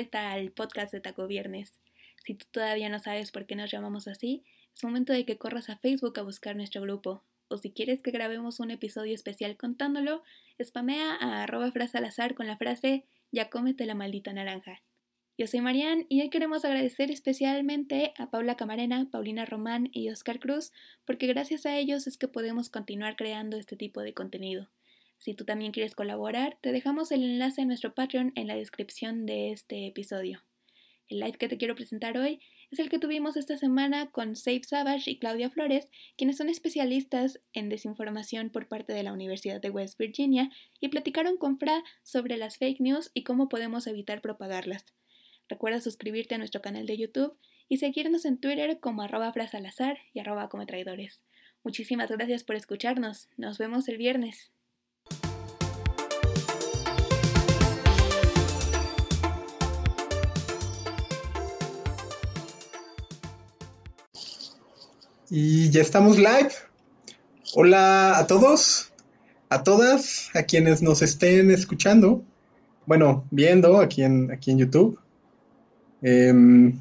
vuelta al podcast de Taco Viernes. Si tú todavía no sabes por qué nos llamamos así, es momento de que corras a Facebook a buscar nuestro grupo. O si quieres que grabemos un episodio especial contándolo, spamea a arroba frasalazar con la frase ya cómete la maldita naranja. Yo soy Marian y hoy queremos agradecer especialmente a Paula Camarena, Paulina Román y Oscar Cruz, porque gracias a ellos es que podemos continuar creando este tipo de contenido. Si tú también quieres colaborar, te dejamos el enlace a nuestro Patreon en la descripción de este episodio. El live que te quiero presentar hoy es el que tuvimos esta semana con Save Savage y Claudia Flores, quienes son especialistas en desinformación por parte de la Universidad de West Virginia y platicaron con Fra sobre las fake news y cómo podemos evitar propagarlas. Recuerda suscribirte a nuestro canal de YouTube y seguirnos en Twitter como arroba frasalazar y arroba como traidores. Muchísimas gracias por escucharnos. Nos vemos el viernes. Y ya estamos live. Hola a todos, a todas, a quienes nos estén escuchando, bueno, viendo aquí en, aquí en YouTube. Em,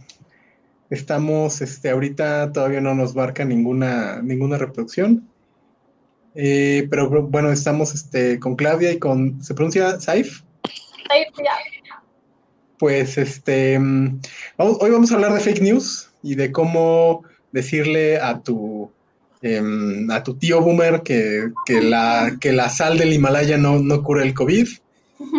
estamos, este, ahorita todavía no nos marca ninguna, ninguna reproducción. Eh, pero bueno, estamos este, con Claudia y con, ¿se pronuncia Saif? Saif, ya. Pues este, mm, hoy vamos a hablar de fake news y de cómo decirle a tu, em, a tu tío boomer que, la, que la sal del Himalaya no, no cura el COVID.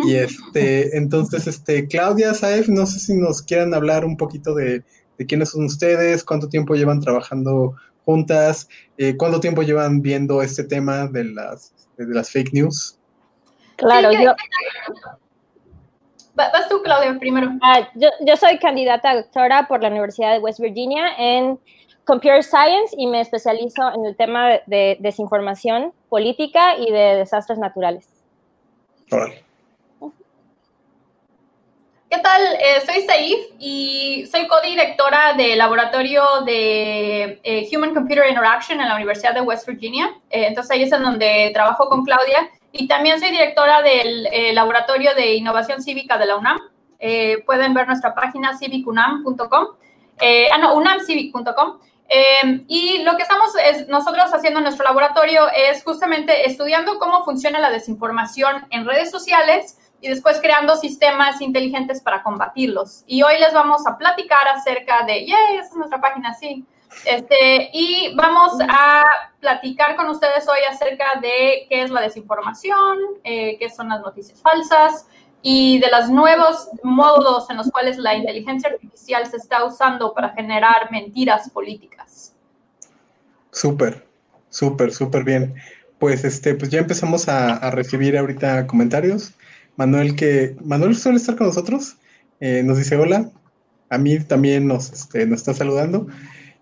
Y este, entonces, este, Claudia, Saef, no sé si nos quieran hablar un poquito de, quiénes son ustedes, cuánto tiempo llevan trabajando juntas, eh, cuánto tiempo llevan viendo este tema de las, de las fake news. Claro, yo... Vas tú, Claudia, primero. Ah, yo, yo, soy candidata a doctora por la Universidad de West Virginia en Computer Science y me especializo en el tema de desinformación política y de desastres naturales. ¿Qué tal? Eh, soy Saif y soy codirectora del laboratorio de eh, Human Computer Interaction en la Universidad de West Virginia. Eh, entonces ahí es en donde trabajo con Claudia. Y también soy directora del laboratorio de innovación cívica de la UNAM. pueden ver nuestra página civicunam.com. ah, no, unamcivic.com. Em, y lo que estamos nosotros haciendo en nuestro laboratorio es justamente estudiando cómo funciona la desinformación en redes sociales y después creando sistemas inteligentes para combatirlos. Y hoy les vamos a platicar acerca de, ¡yay! Esa es nuestra página, sí. Este, y vamos a platicar con ustedes hoy acerca de qué es la desinformación, eh, qué son las noticias falsas, y de los nuevos modos en los cuales la inteligencia artificial se está usando para generar mentiras políticas. Súper, súper, súper bien. Pues este, pues ya empezamos a, recibir ahorita comentarios. Manuel que Manuel suele estar con nosotros, eh, nos dice hola. A mí también nos, este, nos está saludando.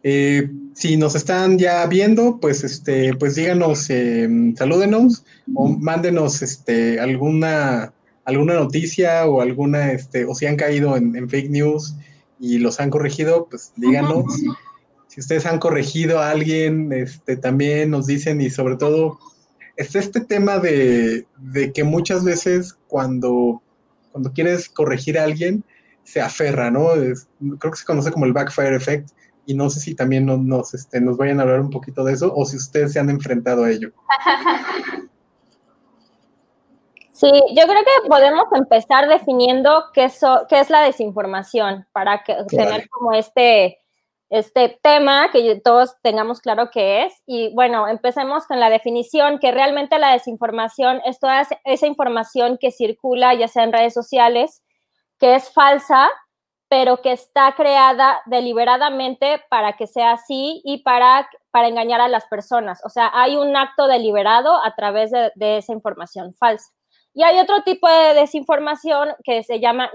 Eh, si nos están ya viendo, pues este, pues díganos, eh, salúdenos o mándenos este, alguna alguna noticia o alguna, este, o si han caído en, fake news y los han corregido, pues díganos. Si ustedes han corregido a alguien, este, también nos dicen y sobre todo es este tema de, que muchas veces cuando, cuando quieres corregir a alguien, se aferra, ¿no? creo que se conoce como el backfire effect y no sé si también nos, nos, este, nos vayan a hablar un poquito de eso o si ustedes se han enfrentado a ello. Sí, yo creo que podemos empezar definiendo qué, qué es la desinformación para que, tener como este, este tema que todos tengamos claro qué es. Y bueno, empecemos con la definición, que realmente la desinformación es toda esa información que circula ya sea en redes sociales, que es falsa, pero que está creada deliberadamente para que sea así y para, para engañar a las personas. O sea, hay un acto deliberado a través de esa información falsa. Y hay otro tipo de desinformación que se llama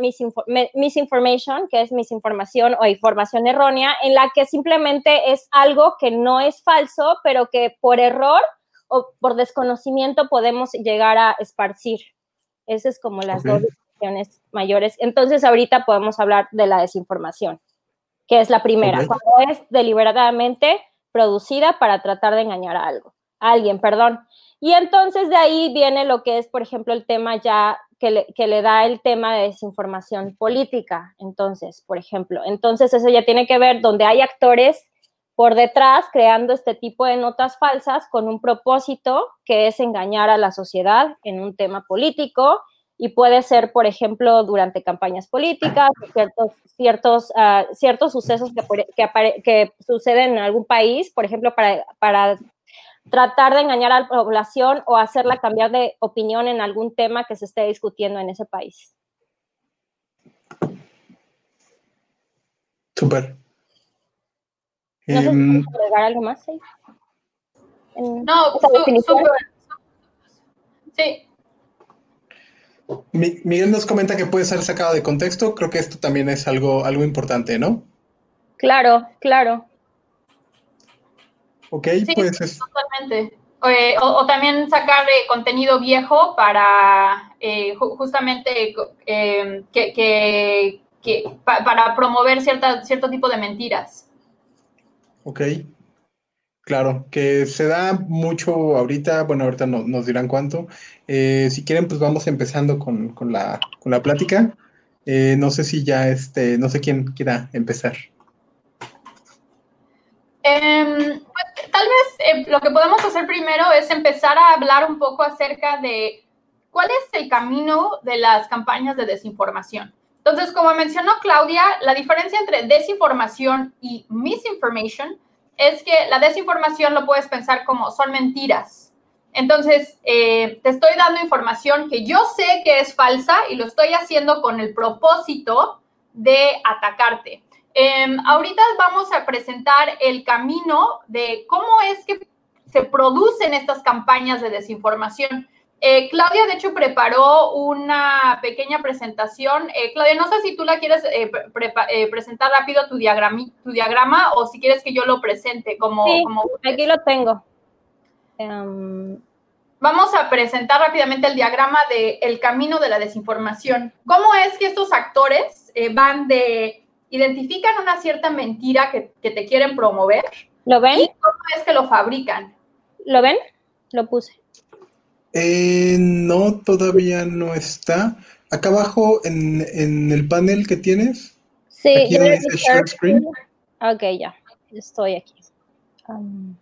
misinformation, que es misinformación o información errónea, en la que simplemente es algo que no es falso, pero que por error o por desconocimiento podemos llegar a esparcir. Esas es como las dos definiciones mayores. Entonces, ahorita podemos hablar de la desinformación, que es la primera, cuando es deliberadamente producida para tratar de engañar a algo, a alguien, perdón. Y entonces de ahí viene lo que es, por ejemplo, el tema ya que le, da el tema de desinformación política. Entonces, por ejemplo, entonces eso ya tiene que ver donde hay actores por detrás creando este tipo de notas falsas con un propósito que es engañar a la sociedad en un tema político y puede ser, por ejemplo, durante campañas políticas, ciertos, ciertos, uh, ciertos sucesos que, que, que, suceden en algún país, por ejemplo, para tratar de engañar a la población o hacerla cambiar de opinión en algún tema que se esté discutiendo en ese país. Súper. No sé si um, agregar algo más. ¿sí? no, súper. Sí. Miguel nos comenta que puede ser sacado de contexto. Creo que esto también es algo, algo importante, ¿no? Claro, claro. Ok, sí, pues es... Totalmente. Eh, o, o, también sacar eh, contenido viejo para eh, justamente eh, que, que, que pa, para promover cierta, cierto tipo de mentiras. Ok. Claro, que se da mucho ahorita, bueno, ahorita no, nos dirán cuánto. Si quieren, pues vamos empezando con, con, la, con la, plática. No sé si ya, este, no sé quién quiera empezar. Vez eh, lo que podemos hacer primero es empezar a hablar un poco acerca de cuál es el camino de las campañas de desinformación. Entonces, como mencionó Claudia, la diferencia entre desinformación y misinformation es que la desinformación lo puedes pensar como son mentiras. Entonces, eh, te estoy dando información que yo sé que es falsa y lo estoy haciendo con el propósito de atacarte. Eh, ahorita vamos a presentar el camino de cómo es que se producen estas campañas de desinformación. Eh, Claudia, de hecho, preparó una pequeña presentación. Eh, Claudia, no sé si tú la quieres eh, pre presentar rápido tu diagrama, tu diagrama o si quieres que yo lo presente como... Sí, como... aquí lo tengo. Um... Vamos a presentar rápidamente el diagrama del el camino de la desinformación. ¿Cómo es que estos actores van de... identifican una cierta mentira que, que te quieren promover? ¿Lo ven? ¿Y cómo es que lo fabrican? ¿Lo ven? Lo puse. Eh, no, todavía no está. Acá abajo en, en el panel que tienes. Sí, aquí donde dice share screen. Ok, ya. Estoy aquí. Um,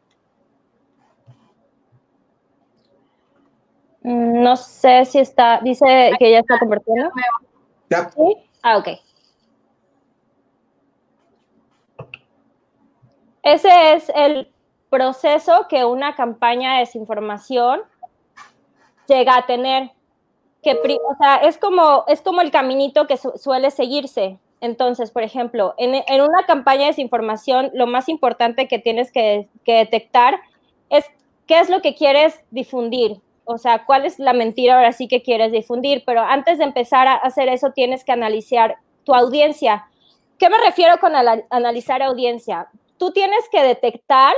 no sé si está. Dice que ya está convirtiendo. Ya. ¿Sí? Ah, ok. Ese es el proceso que una campaña de desinformación llega a tener. Que, o sea, es como, es como el caminito que su suele seguirse. Entonces, por ejemplo, en, en, una campaña de desinformación, lo más importante que tienes que, que, detectar es qué es lo que quieres difundir. O sea, cuál es la mentira ahora sí que quieres difundir. Pero antes de empezar a hacer eso, tienes que analizar tu audiencia. ¿Qué me refiero con analizar audiencia? Tú tienes que detectar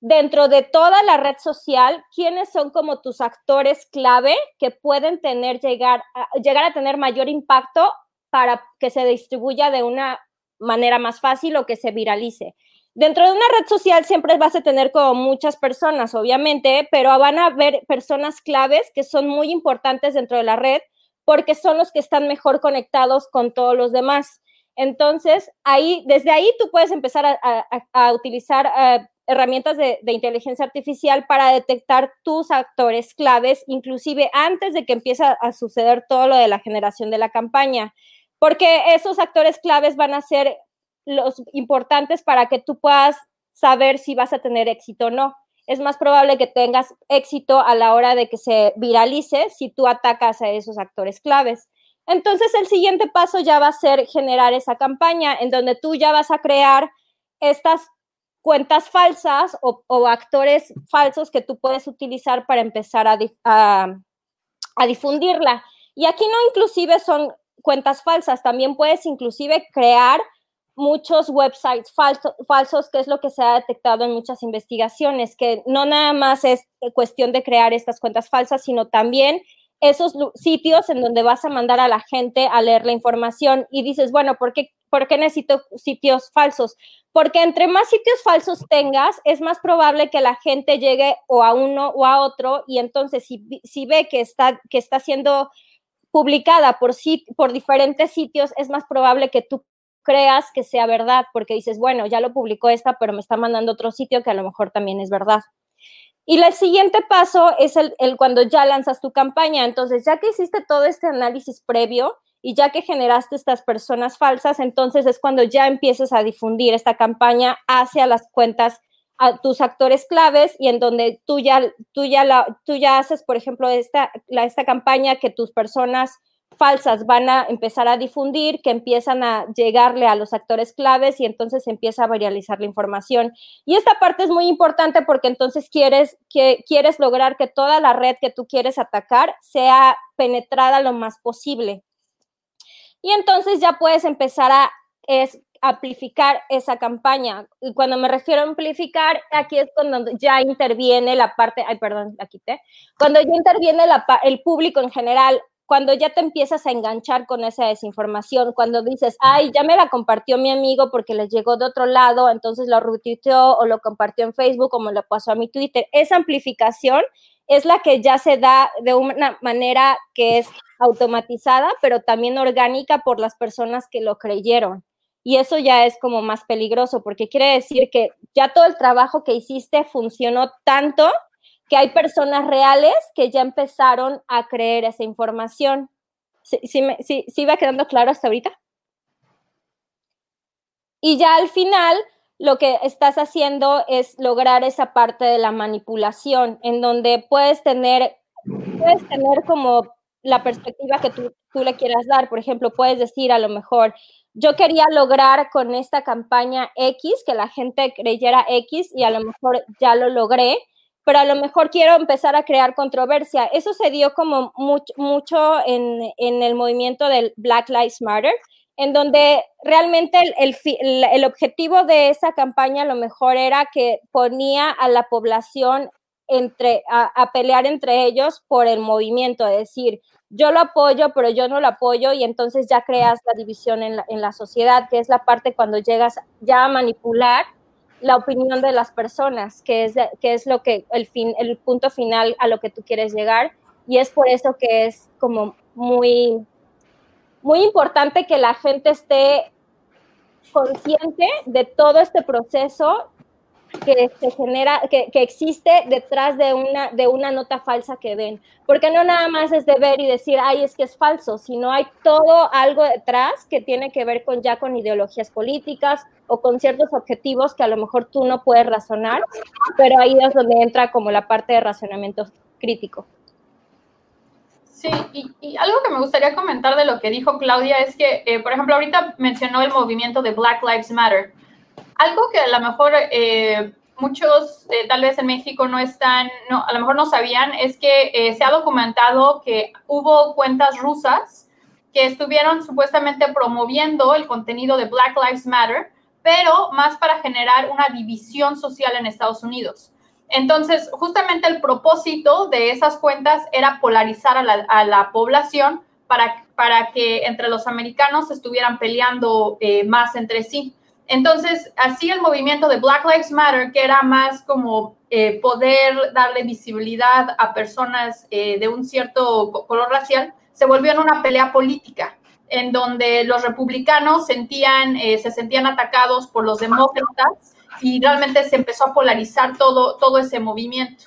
dentro de toda la red social, ¿quiénes son como tus actores clave que pueden tener, llegar a, llegar a tener mayor impacto para que se distribuya de una manera más fácil o que se viralice? Dentro de una red social siempre vas a tener como muchas personas, obviamente, pero van a haber personas claves que son muy importantes dentro de la red porque son los que están mejor conectados con todos los demás. Entonces, ahí, desde ahí tú puedes empezar a, utilizar uh, herramientas de, de, inteligencia artificial para detectar tus actores claves, inclusive antes de que empiece a suceder todo lo de la generación de la campaña, porque esos actores claves van a ser los importantes para que tú puedas saber si vas a tener éxito o no. Es más probable que tengas éxito a la hora de que se viralice si tú atacas a esos actores claves. Entonces, el siguiente paso ya va a ser generar esa campaña en donde tú ya vas a crear estas cuentas falsas o, actores falsos que tú puedes utilizar para empezar a, difundirla. Y aquí no inclusive son cuentas falsas, también puedes inclusive crear muchos websites falso, falsos, que es lo que se ha detectado en muchas investigaciones, que no nada más es cuestión de crear estas cuentas falsas, sino también esos sitios en donde vas a mandar a la gente a leer la información y dices, bueno, ¿por qué, ¿por qué necesito sitios falsos? porque entre más sitios falsos tengas, es más probable que la gente llegue o a uno o a otro y entonces si, si ve que está, que está siendo publicada por, por diferentes sitios, es más probable que tú creas que sea verdad, porque dices, bueno, ya lo publicó esta, pero me está mandando otro sitio que a lo mejor también es verdad. Y el siguiente paso es el, cuando ya lanzas tu campaña. Entonces, ya que hiciste todo este análisis previo y ya que generaste estas personas falsas, entonces es cuando ya empiezas a difundir esta campaña hacia las cuentas a tus actores claves y en donde tú ya, tú ya, la, tú ya haces, por ejemplo, esta, la, esta campaña que tus personas falsas van a empezar a difundir, que empiezan a llegarle a los actores claves y entonces empieza a viralizar la información. Y esta parte es muy importante porque entonces quieres, que, quieres lograr que toda la red que tú quieres atacar sea penetrada lo más posible. Y entonces ya puedes empezar a amplificar esa campaña. Y cuando me refiero a amplificar, aquí es cuando ya interviene la parte, ay, perdón, la quité, cuando ya interviene el público en general cuando ya te empiezas a enganchar con esa desinformación, cuando dices, ay, ya me la compartió mi amigo porque le llegó de otro lado, entonces lo retuiteó o lo compartió en Facebook o me lo pasó a mi Twitter, esa amplificación es la que ya se da de una manera que es automatizada, pero también orgánica por las personas que lo creyeron. Y eso ya es como más peligroso, porque quiere decir que ya todo el trabajo que hiciste funcionó tanto que hay personas reales que ya empezaron a creer esa información. ¿Sí, sí, va quedando claro hasta ahorita? Y ya al final lo que estás haciendo es lograr esa parte de la manipulación, en donde puedes tener, puedes tener como la perspectiva que tú, tú le quieras dar. Por ejemplo, puedes decir a lo mejor, yo quería lograr con esta campaña X, que la gente creyera X y a lo mejor ya lo logré, pero a lo mejor quiero empezar a crear controversia. Eso se dio como mucho, en, el movimiento del Black Lives Matter, en donde realmente el, objetivo de esa campaña a lo mejor era que ponía a la población a, pelear entre ellos por el movimiento, es decir, yo lo apoyo, pero yo no lo apoyo y entonces ya creas la división en la sociedad, que es la parte cuando llegas ya a manipular la opinión de las personas, que es, que es lo que el, fin, el punto final a lo que tú quieres llegar. Y es por eso que es como muy, muy importante que la gente esté consciente de todo este proceso que se genera, que, que, existe detrás de una, de una nota falsa que ven. Porque no nada más es de ver y decir, ay, es que es falso, sino hay todo algo detrás que tiene que ver con ya con ideologías políticas o con ciertos objetivos que a lo mejor tú no puedes razonar, pero ahí es donde entra como la parte de razonamiento crítico. Sí, y, y, algo que me gustaría comentar de lo que dijo Claudia es que, eh, por ejemplo, ahorita mencionó el movimiento de Black Lives Matter algo que a lo mejor eh, muchos, eh, tal vez en México, no están, no, a lo mejor no sabían, es que eh, se ha documentado que hubo cuentas rusas que estuvieron supuestamente promoviendo el contenido de Black Lives Matter, pero más para generar una división social en Estados Unidos. Entonces, justamente el propósito de esas cuentas era polarizar a la, población para, para, que entre los americanos estuvieran peleando más entre sí. Entonces, así el movimiento de Black Lives Matter, que era más como eh, poder darle visibilidad a personas eh, de un cierto color racial, se volvió en una pelea política, en donde los republicanos eh, se sentían atacados por los demócratas y realmente se empezó a polarizar todo, todo ese movimiento.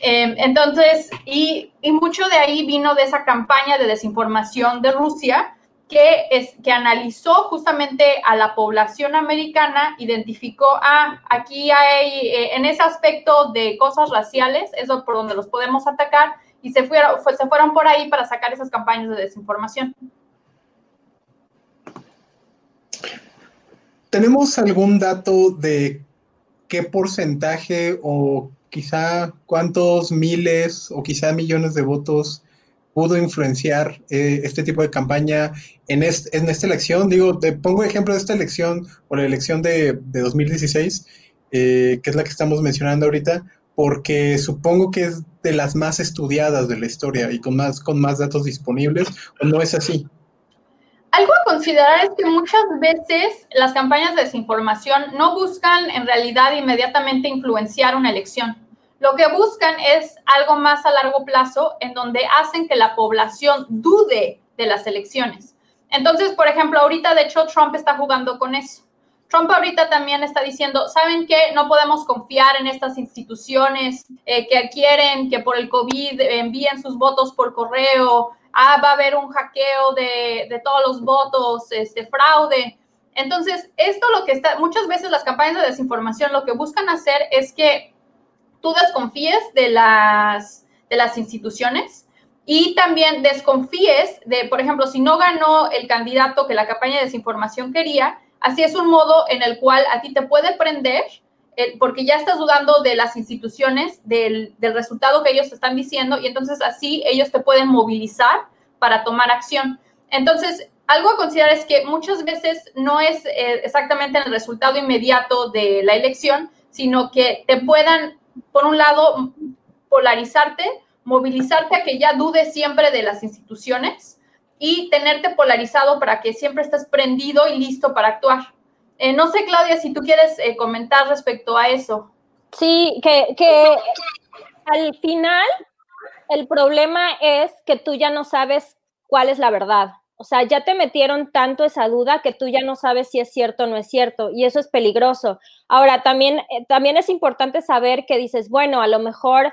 Em, entonces, y mucho de ahí vino de esa campaña de desinformación de Rusia, que, es, que analizó justamente a la población americana, identificó, ah, aquí hay, eh, en ese aspecto de cosas raciales, eso por donde los podemos atacar, y se fueron, fue, se fueron por ahí para sacar esas campañas de desinformación. ¿Tenemos algún dato de qué porcentaje o quizá cuántos miles o quizá millones de votos pudo influenciar eh, este tipo de campaña en, en, esta elección. Digo, te pongo ejemplo de esta elección o la elección de, de 2016, eh, que es la que estamos mencionando ahorita, porque supongo que es de las más estudiadas de la historia y con más, con más datos disponibles, ¿o no es así? algo a considerar es que muchas veces las campañas de desinformación no buscan en realidad inmediatamente influenciar una elección. Lo que buscan es algo más a largo plazo en donde hacen que la población dude de las elecciones. Entonces, por ejemplo, ahorita de hecho Trump está jugando con eso. Trump ahorita también está diciendo, ¿saben qué? No podemos confiar en estas instituciones eh, que quieren que por el COVID envíen sus votos por correo. Ah, va a haber un hackeo de, de todos los votos, este fraude. Entonces, esto lo que está, muchas veces las campañas de desinformación lo que buscan hacer es que tú desconfíes de las, de las instituciones y también desconfíes de, por ejemplo, si no ganó el candidato que la campaña de desinformación quería, Así es un modo en el cual a ti te puede prender, porque ya estás dudando de las instituciones, del, resultado que ellos están diciendo, y entonces así ellos te pueden movilizar para tomar acción. Entonces, algo a considerar es que muchas veces no es eh, exactamente el resultado inmediato de la elección, sino que te puedan, por un lado, polarizarte, movilizarte a que ya dudes siempre de las instituciones y tenerte polarizado para que siempre estés prendido y listo para actuar. Eh, no sé, Claudia, si tú quieres eh, comentar respecto a eso. Sí, que, que al final el problema es que tú ya no sabes cuál es la verdad. O sea, ya te metieron tanto esa duda que tú ya no sabes si es cierto o no es cierto y eso es peligroso. Ahora, también, eh, también es importante saber que dices, bueno, a lo mejor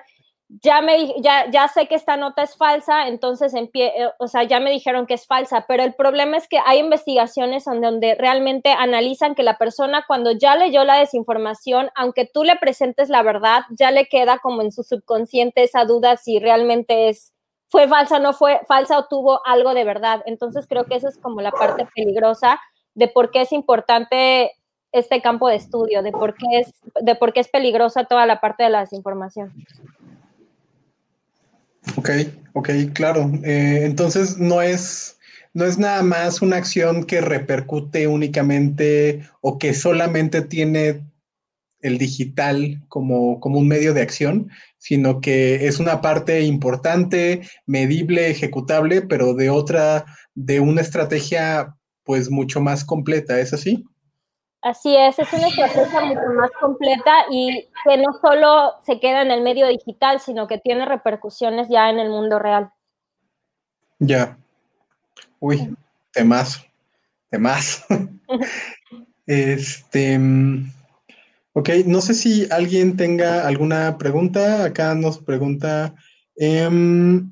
ya me ya, ya sé que esta nota es falsa, entonces eh, o sea, ya me dijeron que es falsa, pero el problema es que hay investigaciones donde, donde realmente analizan que la persona cuando ya leyó la desinformación, aunque tú le presentes la verdad, ya le queda como en su subconsciente esa duda si realmente es fue falsa, no fue falsa o tuvo algo de verdad. Entonces creo que esa es como la parte peligrosa de por qué es importante este campo de estudio, de por qué es, de por qué es peligrosa toda la parte de la desinformación. Ok, ok, claro. Eh, entonces no es, no es nada más una acción que repercute únicamente o que solamente tiene el digital como, como un medio de acción, sino que es una parte importante, medible, ejecutable, pero de otra, de una estrategia pues mucho más completa, ¿es así? Así es, es una estrategia mucho más completa y que no solo se queda en el medio digital, sino que tiene repercusiones ya en el mundo real. Ya. Uy, temas, temas. este, ok, no sé si alguien tenga alguna pregunta. Acá nos pregunta, em,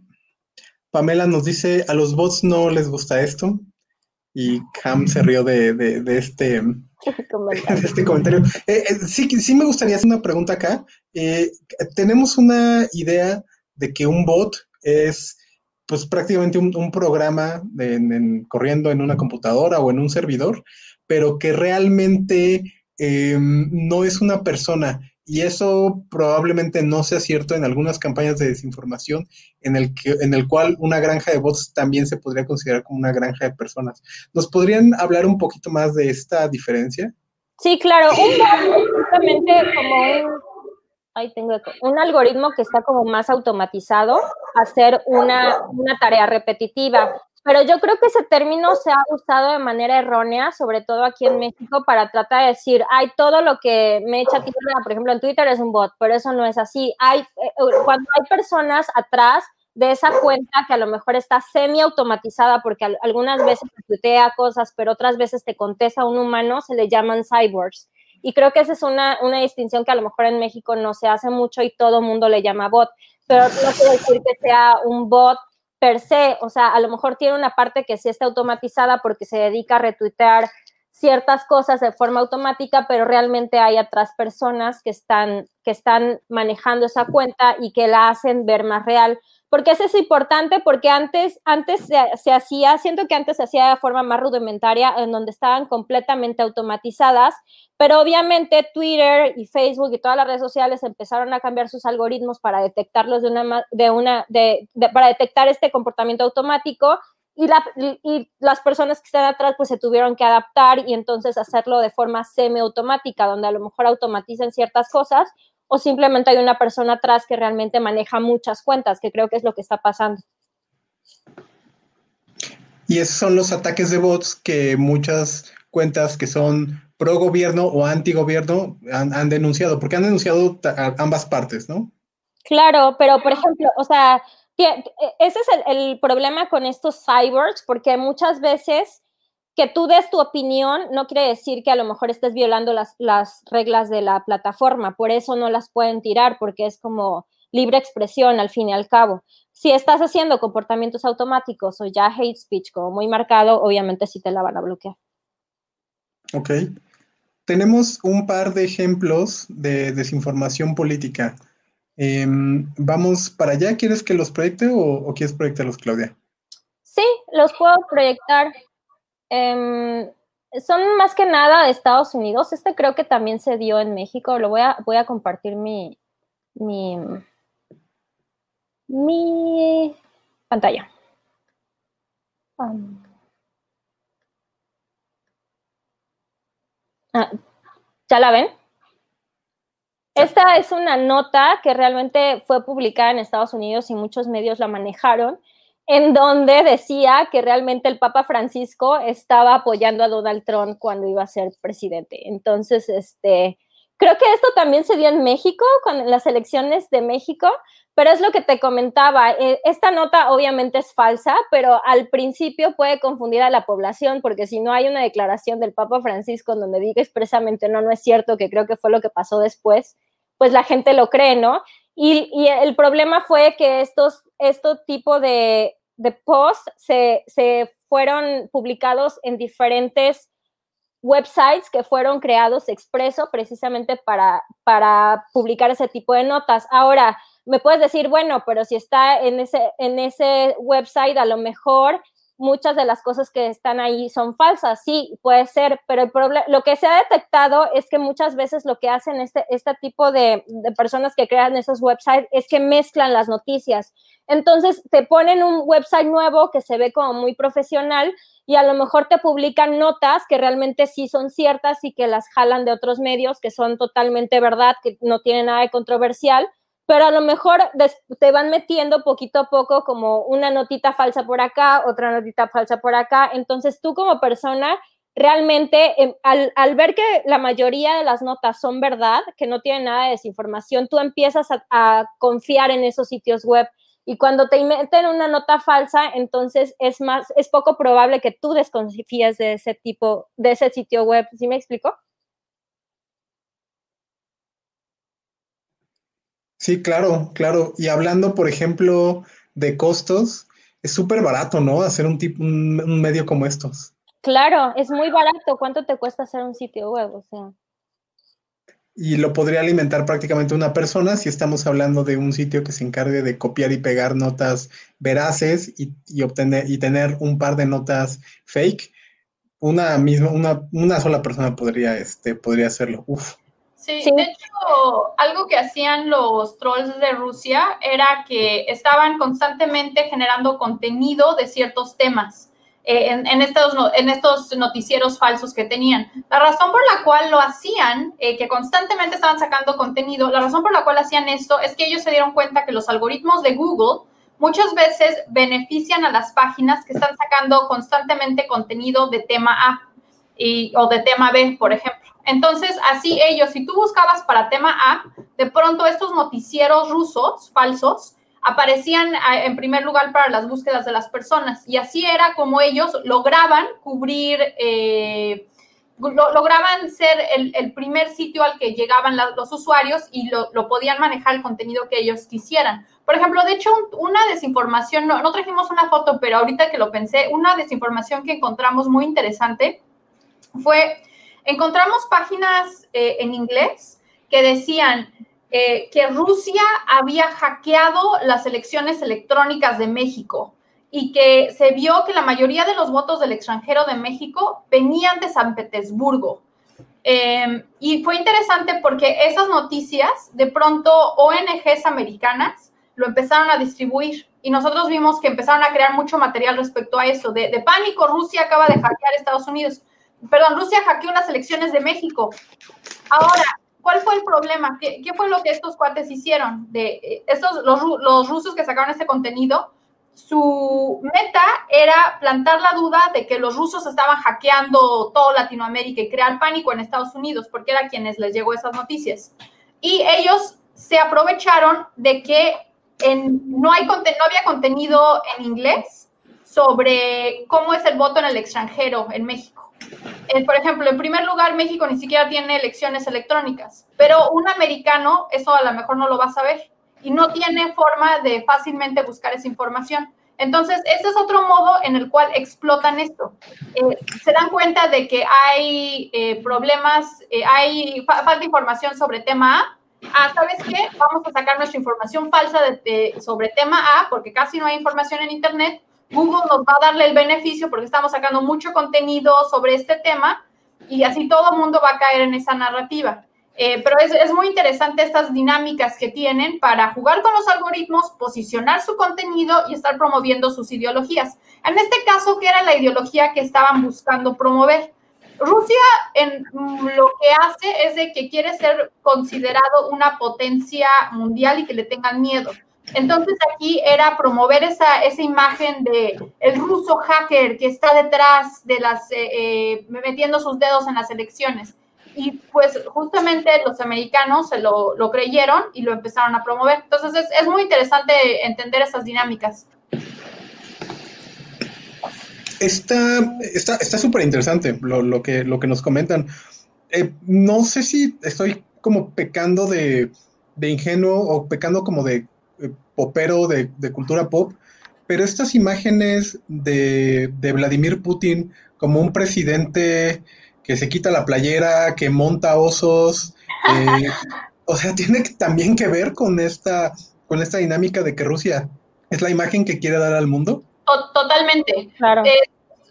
Pamela nos dice, ¿a los bots no les gusta esto? Y Cam se rió de, de este este comentario. Eh, eh, sí, sí me gustaría hacer una pregunta acá. Eh, tenemos una idea de que un bot es pues prácticamente un, programa corriendo en una computadora o en un servidor, pero que realmente em, no es una persona. Y eso probablemente no sea cierto en algunas campañas de desinformación, en el, que, en el cual una granja de bots también se podría considerar como una granja de personas. ¿Nos podrían hablar un poquito más de esta diferencia? Sí, claro. Un justamente como un, tengo un algoritmo que está como más automatizado hacer una, una tarea repetitiva. Pero yo creo que ese término se ha usado de manera errónea, sobre todo aquí en México, para tratar de decir, hay todo lo que me echa tierra, por ejemplo, en Twitter es un bot, pero eso no es así. Hay, eh, cuando hay personas atrás de esa cuenta que a lo mejor está semi automatizada porque algunas veces te tuitea cosas, pero otras veces te contesta un humano, se le llaman cyborgs. Y creo que esa es una, una distinción que a lo mejor en México no se hace mucho y todo mundo le llama bot. Pero no quiere decir que sea un bot per se, o sea, a lo mejor tiene una parte que sí está automatizada porque se dedica a retuitear ciertas cosas de forma automática, pero realmente hay atrás personas que están, que están manejando esa cuenta y que la hacen ver más real. Porque eso es importante, porque antes, antes se, hacía, siento que antes se hacía de forma más rudimentaria, en donde estaban completamente automatizadas, pero obviamente Twitter y Facebook y todas las redes sociales empezaron a cambiar sus algoritmos para detectarlos de una, de una, para detectar este comportamiento automático y, la, y, las personas que están atrás pues se tuvieron que adaptar y entonces hacerlo de forma semiautomática, donde a lo mejor automatizan ciertas cosas o simplemente hay una persona atrás que realmente maneja muchas cuentas, que creo que es lo que está pasando. Y esos son los ataques de bots que muchas cuentas que son pro gobierno o anti gobierno han, denunciado, porque han denunciado ambas partes, ¿no? Claro, pero por ejemplo, o sea, ese es el, problema con estos cyborgs, porque muchas veces que tú des tu opinión no quiere decir que a lo mejor estés violando las, las reglas de la plataforma, por eso no las pueden tirar, porque es como libre expresión al fin y al cabo. Si estás haciendo comportamientos automáticos o ya hate speech como muy marcado, obviamente sí te la van a bloquear. Ok. Tenemos un par de ejemplos de desinformación política. Em, vamos para allá. ¿Quieres que los proyecte o, quieres proyectarlos, Claudia? Sí, los puedo proyectar. Em, son más que nada de Estados Unidos. Este creo que también se dio en México. Lo voy a, voy a compartir mi, mi, mi pantalla. Ah, ¿Ya la ven? Esta es una nota que realmente fue publicada en Estados Unidos y muchos medios la manejaron, en donde decía que realmente el Papa Francisco estaba apoyando a Donald Trump cuando iba a ser presidente. Entonces, este, creo que esto también se dio en México, con las elecciones de México, pero es lo que te comentaba. Eh, esta nota obviamente es falsa, pero al principio puede confundir a la población, porque si no hay una declaración del Papa Francisco en donde diga expresamente no, no es cierto, que creo que fue lo que pasó después, pues la gente lo cree, ¿no? Y, el problema fue que estos, estos tipo de, de posts se, se fueron publicados en diferentes websites que fueron creados expreso precisamente para, para publicar ese tipo de notas. Ahora, me puedes decir, bueno, pero si está en ese, en ese website, a lo mejor muchas de las cosas que están ahí son falsas, sí, puede ser, pero el lo que se ha detectado es que muchas veces lo que hacen este, este tipo de, de, personas que crean esos websites es que mezclan las noticias. Entonces te ponen un website nuevo que se ve como muy profesional y a lo mejor te publican notas que realmente sí son ciertas y que las jalan de otros medios que son totalmente verdad, que no tienen nada de controversial pero a lo mejor te van metiendo poquito a poco como una notita falsa por acá, otra notita falsa por acá. Entonces tú como persona, realmente em, al, ver que la mayoría de las notas son verdad, que no tienen nada de desinformación, tú empiezas a, confiar en esos sitios web. Y cuando te meten una nota falsa, entonces es más, es poco probable que tú desconfíes de ese tipo, de ese sitio web. ¿Sí me explico? Sí, claro, claro. Y hablando, por ejemplo, de costos, es súper barato, ¿no? Hacer un, tipo, un, medio como estos. Claro, es muy barato. ¿Cuánto te cuesta hacer un sitio web? O sea. Y lo podría alimentar prácticamente una persona si estamos hablando de un sitio que se encargue de copiar y pegar notas veraces y, obtener y tener un par de notas fake. Una misma, una, una sola persona podría, este, podría hacerlo. Uf. Sí, de hecho, algo que hacían los trolls de Rusia era que estaban constantemente generando contenido de ciertos temas eh, en, estos, en estos noticieros falsos que tenían. La razón por la cual lo hacían, eh, que constantemente estaban sacando contenido, la razón por la cual hacían esto es que ellos se dieron cuenta que los algoritmos de Google muchas veces benefician a las páginas que están sacando constantemente contenido de tema A y, o de tema B, por ejemplo. Entonces, así ellos, si tú buscabas para tema A, de pronto estos noticieros rusos falsos aparecían ah, en primer lugar para las búsquedas de las personas. Y así era como ellos lograban cubrir, eh, lograban ser el, primer sitio al que llegaban los usuarios y lo, podían manejar el contenido que ellos quisieran. Por ejemplo, de hecho, una desinformación, no, no trajimos una foto, pero ahorita que lo pensé, una desinformación que encontramos muy interesante fue encontramos páginas eh, en inglés que decían eh, que Rusia había hackeado las elecciones electrónicas de México y que se vio que la mayoría de los votos del extranjero de México venían de San Petersburgo. Em, y fue interesante porque esas noticias, de pronto ONGs americanas lo empezaron a distribuir y nosotros vimos que empezaron a crear mucho material respecto a eso, de, de pánico, Rusia acaba de hackear Estados Unidos perdón, Rusia hackeó las elecciones de México. Ahora, ¿cuál fue el problema? ¿Qué, fue lo que estos cuates hicieron? De, eh, estos, los, rusos que sacaron este contenido su meta era plantar la duda de que los rusos estaban hackeando todo Latinoamérica y crear pánico en Estados Unidos, porque era quienes les llegó esas noticias. Y ellos se aprovecharon de que no, hay, no había contenido en inglés sobre cómo es el voto en el extranjero en México. Eh, por ejemplo, en primer lugar, México ni siquiera tiene elecciones electrónicas, pero un americano eso a lo mejor no lo va a saber y no tiene forma de fácilmente buscar esa información. Entonces, este es otro modo en el cual explotan esto. Eh, se dan cuenta de que hay eh, problemas, hay falta de información sobre tema A. Ah, ¿sabes qué? Vamos a sacar nuestra información falsa sobre tema A porque casi no hay información en Internet. Google nos va a darle el beneficio porque estamos sacando mucho contenido sobre este tema y así todo mundo va a caer en esa narrativa. Eh, pero es, muy interesante estas dinámicas que tienen para jugar con los algoritmos, posicionar su contenido y estar promoviendo sus ideologías. En este caso, ¿qué era la ideología que estaban buscando promover? Rusia en lo que hace es de que quiere ser considerado una potencia mundial y que le tengan miedo. Entonces aquí era promover esa, esa imagen de el ruso hacker que está detrás de las, eh, eh, metiendo sus dedos en las elecciones y pues justamente los americanos se lo, lo, creyeron y lo empezaron a promover. Entonces es, es muy interesante entender esas dinámicas. Está súper interesante lo, lo, que, lo que nos comentan. Eh, no sé si estoy como pecando de, de ingenuo o pecando como de popero de, de, cultura pop, pero estas imágenes de, de Vladimir Putin como un presidente que se quita la playera, que monta osos. Eh, o sea, tiene también que ver con esta, con esta dinámica de que Rusia es la imagen que quiere dar al mundo. Totalmente. Claro. Eh,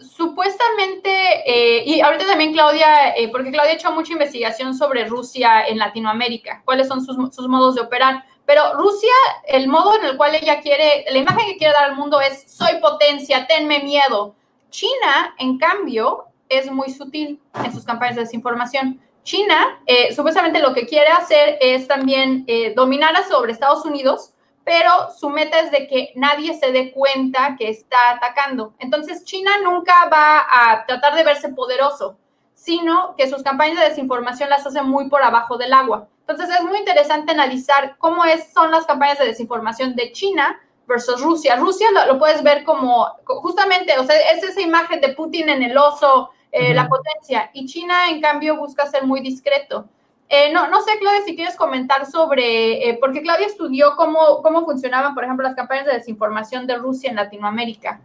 supuestamente, eh, y ahorita también Claudia, porque Claudia ha hecho mucha investigación sobre Rusia en Latinoamérica, cuáles son sus, sus, modos de operar. Pero Rusia, el modo en el cual ella quiere, la imagen que quiere dar al mundo es soy potencia, tenme miedo. China, en cambio, es muy sutil en sus campañas de desinformación. China, eh, supuestamente lo que quiere hacer es también eh, dominar sobre Estados Unidos, pero su meta es de que nadie se dé cuenta que está atacando. Entonces, China nunca va a tratar de verse poderoso, sino que sus campañas de desinformación las hace muy por abajo del agua. Entonces, es muy interesante analizar cómo es, son las campañas de desinformación de China versus Rusia. Rusia lo, lo, puedes ver como justamente, o sea, es esa imagen de Putin en el oso, eh, la potencia. Y China, en cambio, busca ser muy discreto. Eh, no, no sé, Claudia, si quieres comentar sobre, eh, porque Claudia estudió cómo, cómo funcionaban, por ejemplo, las campañas de desinformación de Rusia en Latinoamérica.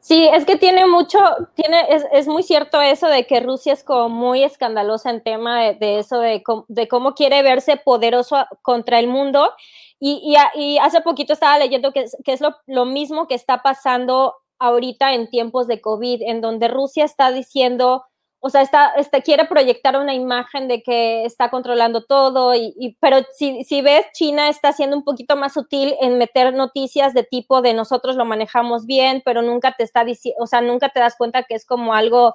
Sí, es que tiene mucho, tiene, es, es, muy cierto eso de que Rusia es como muy escandalosa en tema de, eso, de, de, cómo quiere verse poderoso contra el mundo. Y, y, hace poquito estaba leyendo que, que es lo, lo, mismo que está pasando ahorita en tiempos de COVID, en donde Rusia está diciendo, o sea, está, este, quiere proyectar una imagen de que está controlando todo, y, pero si, si, ves, China está siendo un poquito más sutil en meter noticias de tipo de nosotros lo manejamos bien, pero nunca te está diciendo, o sea, nunca te das cuenta que es como algo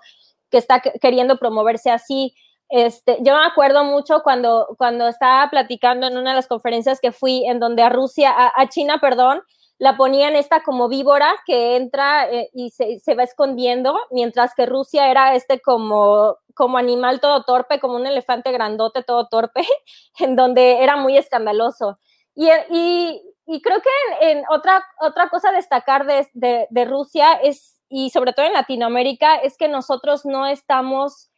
que está queriendo promoverse así. Este, yo me acuerdo mucho cuando, cuando estaba platicando en una de las conferencias que fui, en donde a Rusia, a China, perdón, la ponían esta como víbora que entra eh, y se, se, va escondiendo, mientras que Rusia era este como, como animal todo torpe, como un elefante grandote todo torpe, en donde era muy escandaloso. Y, y, creo que en, en, otra, otra cosa a destacar de, de, de Rusia es, y sobre todo en Latinoamérica, es que nosotros no estamos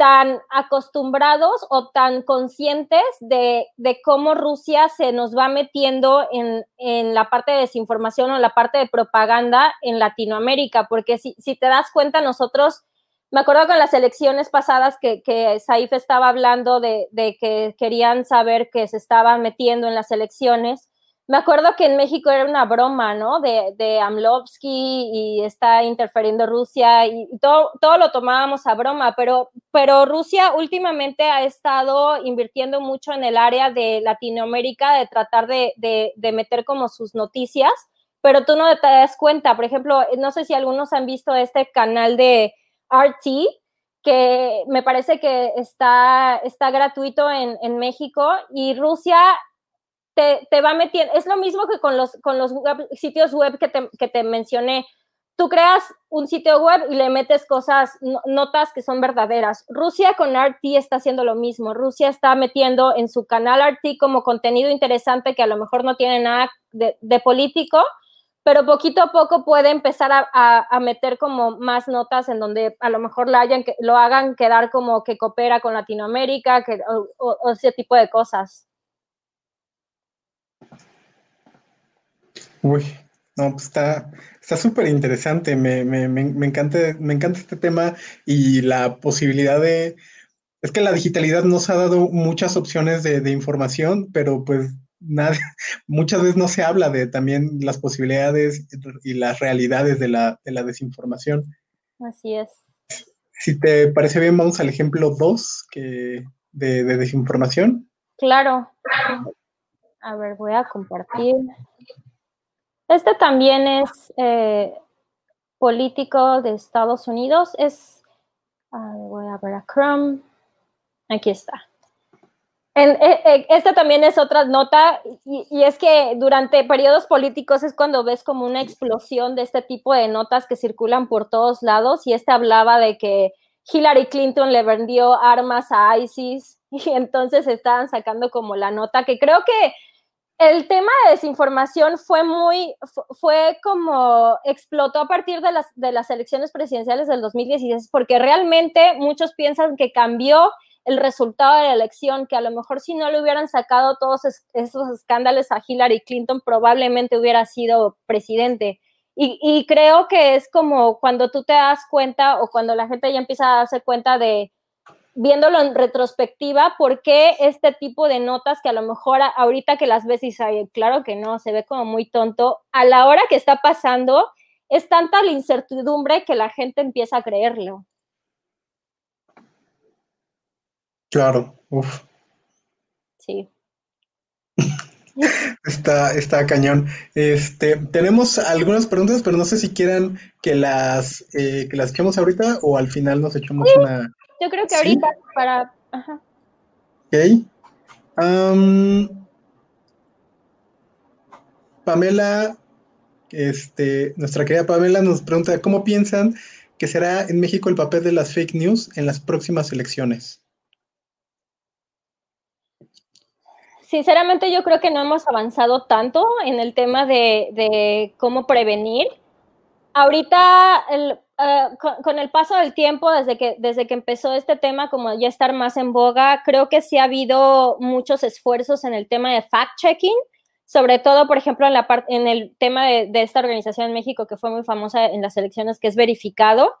tan acostumbrados o tan conscientes de, de, cómo Rusia se nos va metiendo en, en, la parte de desinformación o la parte de propaganda en Latinoamérica, porque si, si te das cuenta, nosotros, me acuerdo con las elecciones pasadas que, que Saif estaba hablando de, de que querían saber que se estaban metiendo en las elecciones, me acuerdo que en México era una broma, ¿no? De, de Amlovsky y está interfiriendo Rusia y todo, todo lo tomábamos a broma, pero, pero Rusia últimamente ha estado invirtiendo mucho en el área de Latinoamérica, de tratar de, de, de meter como sus noticias, pero tú no te das cuenta. Por ejemplo, no sé si algunos han visto este canal de RT, que me parece que está, está gratuito en, en México y Rusia te, te, va metiendo, es lo mismo que con los, con los sitios web que te, que te mencioné tú creas un sitio web y le metes cosas, notas que son verdaderas. Rusia con RT está haciendo lo mismo. Rusia está metiendo en su canal RT como contenido interesante que a lo mejor no tiene nada de, político, pero poquito a poco puede empezar a, meter como más notas en donde a lo mejor lo, hayan, lo hagan quedar como que coopera con Latinoamérica que, o ese tipo de cosas. Uy, no, pues está súper interesante. Me, me, me, encanta, me encanta este tema y la posibilidad de. Es que la digitalidad nos ha dado muchas opciones de, información, pero pues nada, muchas veces no se habla de también las posibilidades y las realidades de la, de la desinformación. Así es. Si te parece bien, vamos al ejemplo 2 de, de desinformación. Claro. A ver, voy a compartir. Este también es eh, político de Estados Unidos. Es, voy a ver a Chrome. Aquí está. En, eh, eh, esta también es otra nota y, y, es que durante periodos políticos es cuando ves como una explosión de este tipo de notas que circulan por todos lados y este hablaba de que Hillary Clinton le vendió armas a ISIS y entonces estaban sacando como la nota que creo que el tema de desinformación fue muy, fue como explotó a partir de las, de las elecciones presidenciales del 2016, porque realmente muchos piensan que cambió el resultado de la elección, que a lo mejor si no le hubieran sacado todos esos escándalos a Hillary Clinton, probablemente hubiera sido presidente. Y, y creo que es como cuando tú te das cuenta o cuando la gente ya empieza a darse cuenta de, viéndolo en retrospectiva, ¿por qué este tipo de notas que a lo mejor ahorita que las ves y claro que no, se ve como muy tonto, a la hora que está pasando, es tanta la incertidumbre que la gente empieza a creerlo. Claro, uff. Sí. Está, está cañón. Este, tenemos algunas preguntas, pero no sé si quieran que las, eh, que las echemos ahorita o al final nos echamos una, yo creo que ahorita para... Ajá. Ok. Pamela, este, nuestra querida Pamela nos pregunta, ¿cómo piensan que será en México el papel de las fake news en las próximas elecciones? Sinceramente yo creo que no hemos avanzado tanto en el tema de, de cómo prevenir. Ahorita el, Ah, con, el paso del tiempo, desde que, desde que empezó este tema, como ya estar más en boga, creo que sí ha habido muchos esfuerzos en el tema de fact-checking, sobre todo, por ejemplo, en, la en el tema de, esta organización en México que fue muy famosa en las elecciones, que es verificado.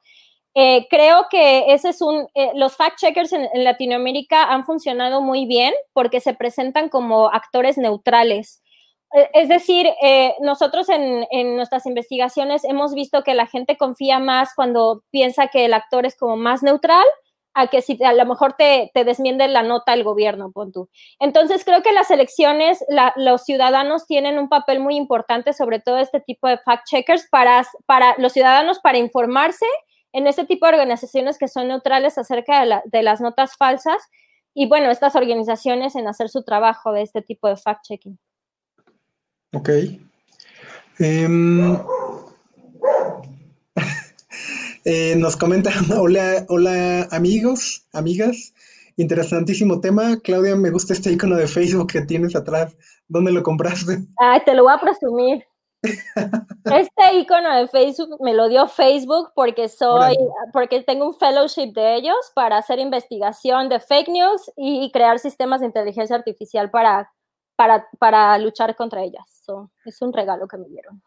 Eh, creo que ese es un, eh, los fact-checkers en, Latinoamérica han funcionado muy bien porque se presentan como actores neutrales es decir, eh, nosotros en, nuestras investigaciones hemos visto que la gente confía más cuando piensa que el actor es como más neutral a que si a lo mejor te, te desmiende la nota el gobierno, pon tú. Entonces, creo que las elecciones, los ciudadanos tienen un papel muy importante, sobre todo este tipo de fact-checkers, para, para los ciudadanos para informarse en este tipo de organizaciones que son neutrales acerca de, de las notas falsas y, bueno, estas organizaciones en hacer su trabajo de este tipo de fact-checking. Ok. Em, eh, nos comentan, hola, hola amigos, amigas, interesantísimo tema. Claudia, me gusta este icono de Facebook que tienes atrás. ¿Dónde lo compraste? Ay, te lo voy a presumir. Este icono de Facebook me lo dio Facebook porque soy, porque tengo un fellowship de ellos para hacer investigación de fake news y crear sistemas de inteligencia artificial para para, luchar contra ellas. es un regalo que me dieron.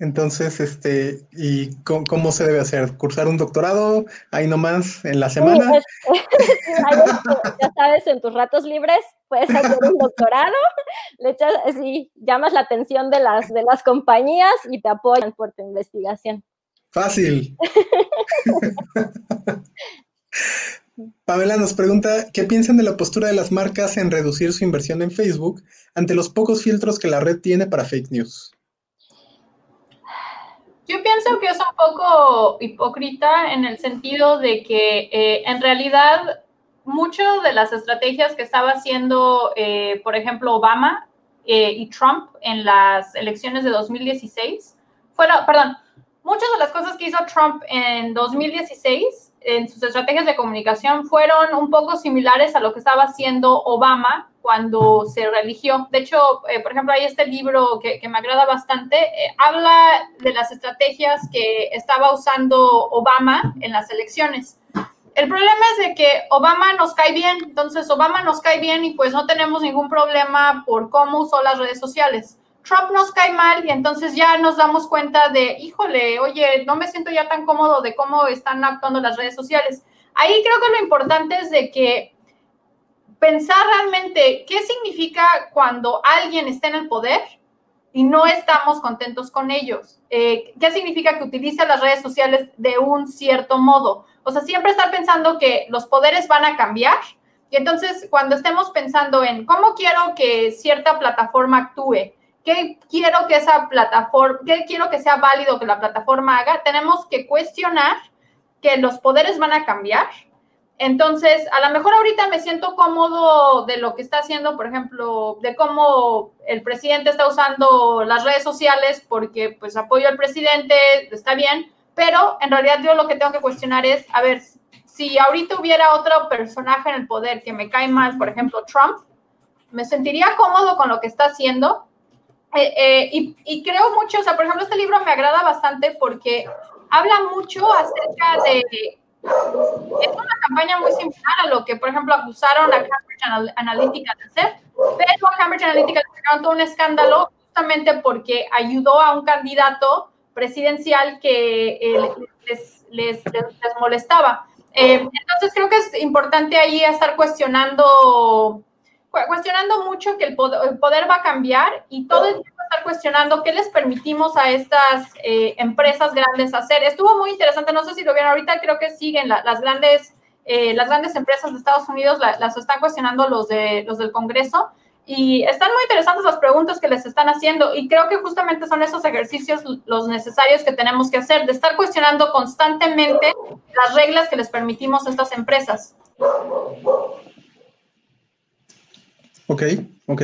Entonces, este, ¿y cómo, se debe hacer? ¿Cursar un doctorado ahí nomás en la semana? ya sabes, en tus ratos libres puedes hacer un doctorado, le echas, así, llamas la atención de las, de las compañías y te apoyan por tu investigación. Fácil. Pamela nos pregunta, ¿qué piensan de la postura de las marcas en reducir su inversión en Facebook ante los pocos filtros que la red tiene para fake news? Yo pienso que es un poco hipócrita en el sentido de que eh, en realidad muchas de las estrategias que estaba haciendo, eh, por ejemplo, Obama eh, y Trump en las elecciones de 2016 fueron, perdón, muchas de las cosas que hizo Trump en 2016 en sus estrategias de comunicación fueron un poco similares a lo que estaba haciendo Obama cuando se religió. De hecho, eh, por ejemplo, hay este libro que, me agrada bastante, eh, habla de las estrategias que estaba usando Obama en las elecciones. El problema es de que Obama nos cae bien, entonces Obama nos cae bien y pues no tenemos ningún problema por cómo usó las redes sociales. Trump nos cae mal y entonces ya nos damos cuenta de, híjole, oye, no me siento ya tan cómodo de cómo están actuando las redes sociales. Ahí creo que lo importante es de que pensar realmente qué significa cuando alguien está en el poder y no estamos contentos con ellos. Eh, ¿Qué significa que utiliza las redes sociales de un cierto modo? O sea, siempre estar pensando que los poderes van a cambiar. Y entonces, cuando estemos pensando en cómo quiero que cierta plataforma actúe, qué quiero que esa plataforma, qué quiero que sea válido que la plataforma haga, tenemos que cuestionar que los poderes van a cambiar. Entonces, a lo mejor ahorita me siento cómodo de lo que está haciendo, por ejemplo, de cómo el presidente está usando las redes sociales porque pues apoyo al presidente, está bien, pero en realidad yo lo que tengo que cuestionar es, a ver, si ahorita hubiera otro personaje en el poder que me cae mal, por ejemplo, Trump, me sentiría cómodo con lo que está haciendo, eh, eh, y, creo mucho, o sea, por ejemplo, este libro me agrada bastante porque habla mucho acerca de... Es una campaña muy similar a lo que, por ejemplo, acusaron a Cambridge Analytica de hacer, pero a Cambridge Analytica le sacaron todo un escándalo justamente porque ayudó a un candidato presidencial que eh, les, les, les, molestaba. entonces creo que es importante ahí estar cuestionando cuestionando mucho que el poder, va a cambiar y todo el tiempo estar cuestionando qué les permitimos a estas eh, empresas grandes hacer. Estuvo muy interesante, no sé si lo vieron ahorita, creo que siguen las grandes eh, las grandes empresas de Estados Unidos las están cuestionando los de los del Congreso y están muy interesantes las preguntas que les están haciendo y creo que justamente son esos ejercicios los necesarios que tenemos que hacer de estar cuestionando constantemente las reglas que les permitimos a estas empresas. Ok, ok.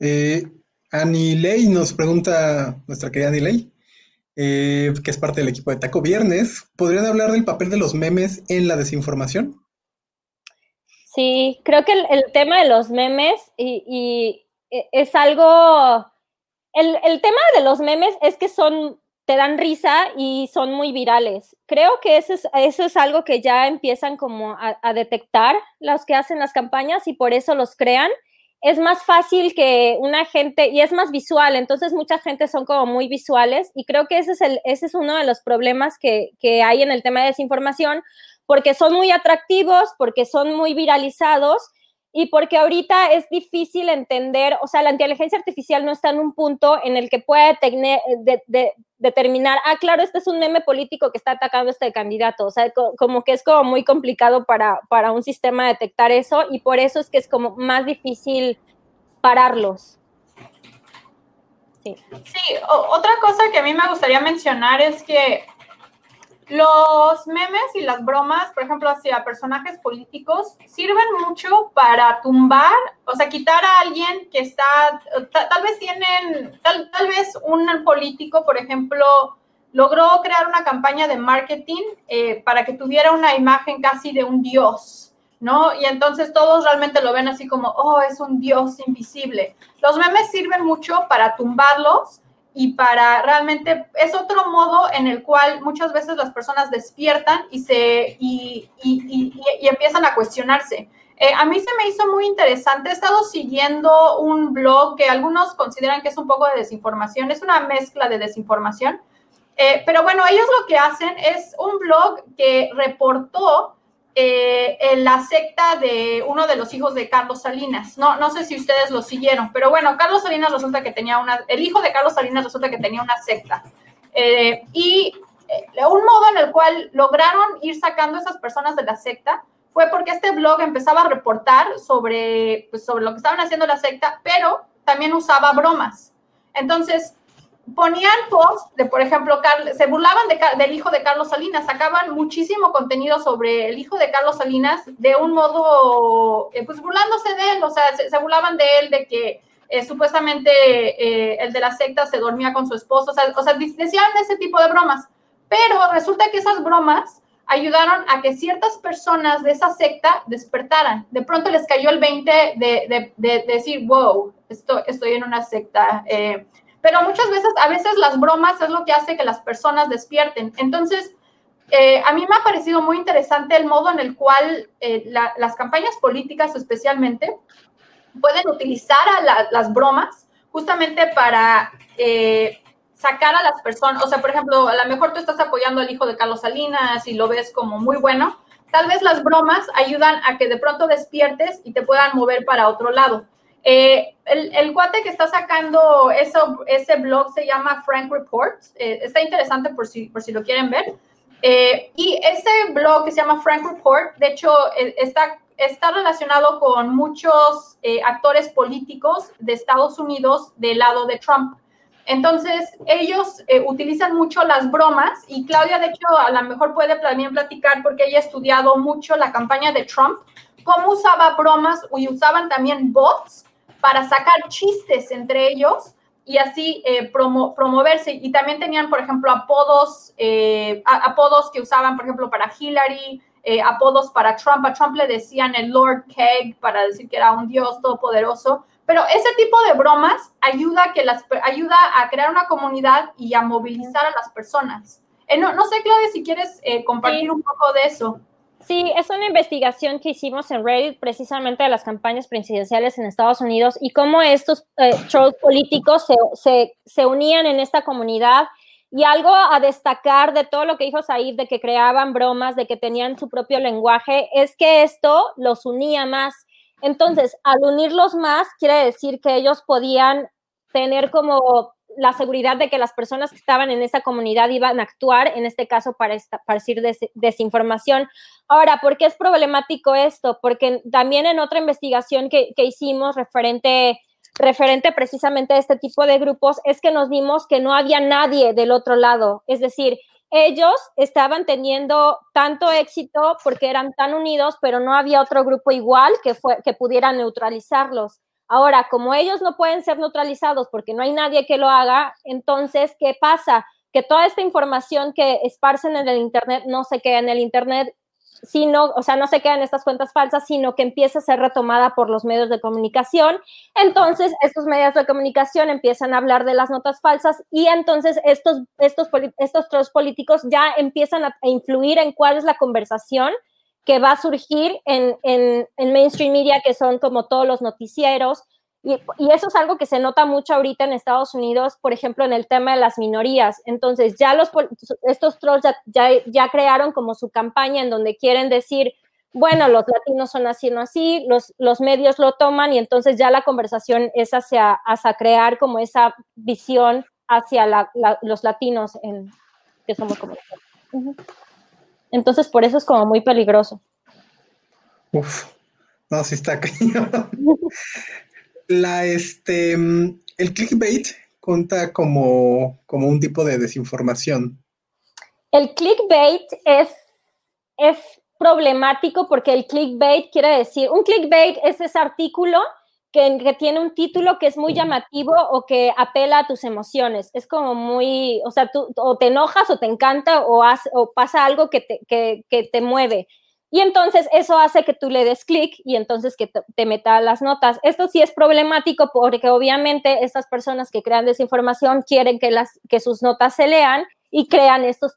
Eh, Anilei nos pregunta, nuestra querida Anilei, eh, que es parte del equipo de Taco Viernes, ¿podrían hablar del papel de los memes en la desinformación? Sí, creo que el, tema de los memes y, e, es algo, el, tema de los memes es que son, te dan risa y son muy virales. Creo que eso es, eso es algo que ya empiezan como a, detectar los que hacen las campañas y por eso los crean es más fácil que una gente, y es más visual, entonces mucha gente son como muy visuales, y creo que ese es, el, ese es uno de los problemas que, que hay en el tema de desinformación, porque son muy atractivos, porque son muy viralizados, y porque ahorita es difícil entender, o sea, la inteligencia artificial no está en un punto en el que puede determinar, ah, claro, este es un meme político que está atacando a este candidato, o sea, como que es como muy complicado para, para un sistema detectar eso y por eso es que es como más difícil pararlos. Sí. sí, otra cosa que a mí me gustaría mencionar es que los memes y las bromas, por ejemplo, hacia personajes políticos, sirven mucho para tumbar, o sea, quitar a alguien que está, tal, vez tienen, tal, vez un político, por ejemplo, logró crear una campaña de marketing eh, para que tuviera una imagen casi de un dios, ¿no? Y entonces todos realmente lo ven así como, oh, es un dios invisible. Los memes sirven mucho para tumbarlos y para realmente es otro modo en el cual muchas veces las personas despiertan y se y, y, y, empiezan a cuestionarse. Eh, a mí se me hizo muy interesante. He estado siguiendo un blog que algunos consideran que es un poco de desinformación, es una mezcla de desinformación. Eh, pero bueno, ellos lo que hacen es un blog que reportó eh, en la secta de uno de los hijos de Carlos Salinas. No, no sé si ustedes lo siguieron, pero bueno, Carlos Salinas resulta que tenía una, el hijo de Carlos Salinas resulta que tenía una secta. Eh, y eh, un modo en el cual lograron ir sacando a esas personas de la secta fue porque este blog empezaba a reportar sobre, pues, sobre lo que estaban haciendo la secta, pero también usaba bromas. Entonces, ponían posts de, por ejemplo, se burlaban del hijo de Carlos Salinas, sacaban muchísimo contenido sobre el hijo de Carlos Salinas de un modo, eh, pues burlándose de él, o sea, se, burlaban de él, de que eh, supuestamente eh, el de la secta se dormía con su esposo, o sea, o sea, decían ese tipo de bromas, pero resulta que esas bromas ayudaron a que ciertas personas de esa secta despertaran. De pronto les cayó el 20 de, decir, wow, estoy, estoy en una secta. Eh, pero muchas veces, a veces las bromas es lo que hace que las personas despierten. Entonces, eh, a mí me ha parecido muy interesante el modo en el cual eh, las campañas políticas especialmente pueden utilizar a las bromas justamente para sacar a las personas, o sea, por ejemplo, a lo mejor tú estás apoyando al hijo de Carlos Salinas y lo ves como muy bueno, tal vez las bromas ayudan a que de pronto despiertes y te puedan mover para otro lado. Eh, el, el, cuate que está sacando eso, ese blog se llama Frank Report, eh, está interesante por si, por si lo quieren ver. Eh, y ese blog que se llama Frank Report, de hecho, está, está relacionado con muchos actores políticos de Estados Unidos del lado de Trump. Entonces, ellos eh, utilizan mucho las bromas y Claudia, de hecho, a lo mejor puede también platicar porque ella ha estudiado mucho la campaña de Trump, cómo usaba bromas y usaban también bots para sacar chistes entre ellos y así eh, promoverse. Y también tenían, por ejemplo, apodos, eh, apodos que usaban, por ejemplo, para Hillary, apodos para Trump. A Trump le decían el Lord Keg para decir que era un dios todopoderoso. Pero ese tipo de bromas ayuda, que las, ayuda a crear una comunidad y a movilizar a las personas. Eh, no, no, sé, Claudia, si quieres eh, compartir un poco de eso. Sí, es una investigación que hicimos en Reddit precisamente de las campañas presidenciales en Estados Unidos y cómo estos eh, trolls políticos se, se, se, unían en esta comunidad. Y algo a destacar de todo lo que dijo Said, de que creaban bromas, de que tenían su propio lenguaje, es que esto los unía más entonces, al unirlos más, quiere decir que ellos podían tener como la seguridad de que las personas que estaban en esa comunidad iban a actuar, en este caso, para esparcir desinformación. Ahora, ¿por qué es problemático esto? Porque también en otra investigación que, que hicimos referente referente precisamente a este tipo de grupos es que nos dimos que no había nadie del otro lado. Es decir, ellos estaban teniendo tanto éxito porque eran tan unidos, pero no había otro grupo igual que, fue, que pudiera neutralizarlos. Ahora, como ellos no pueden ser neutralizados porque no hay nadie que lo haga, entonces, ¿qué pasa? Que toda esta información que esparcen en el Internet no se queda en el Internet sino, o sea, no se quedan estas cuentas falsas, sino que empieza a ser retomada por los medios de comunicación. Entonces, estos medios de comunicación empiezan a hablar de las notas falsas y entonces estos, estos, estos políticos ya empiezan a, influir en cuál es la conversación que va a surgir en, en, en mainstream media, que son como todos los noticieros, y, eso es algo que se nota mucho ahorita en Estados Unidos, por ejemplo, en el tema de las minorías. Entonces, ya los, estos trolls ya, ya, crearon como su campaña en donde quieren decir, bueno, los latinos son así, no así, los, los medios lo toman y entonces ya la conversación es hacia, hacia crear como esa visión hacia los latinos en, que somos como... Entonces, por eso es como muy peligroso. Uf, no, sí está cañón. la, este, el clickbait cuenta como, como un tipo de desinformación. El clickbait es, es problemático porque el clickbait quiere decir, un clickbait es ese artículo que, que, tiene un título que es muy llamativo o que apela a tus emociones. Es como muy, o sea, tú o te enojas o te encanta o, o pasa algo que te, que, que te mueve. Y entonces eso hace que tú le des clic y entonces que te, meta las notas. Esto sí es problemático porque obviamente estas personas que crean desinformación quieren que, las, que sus notas se lean y crean estos,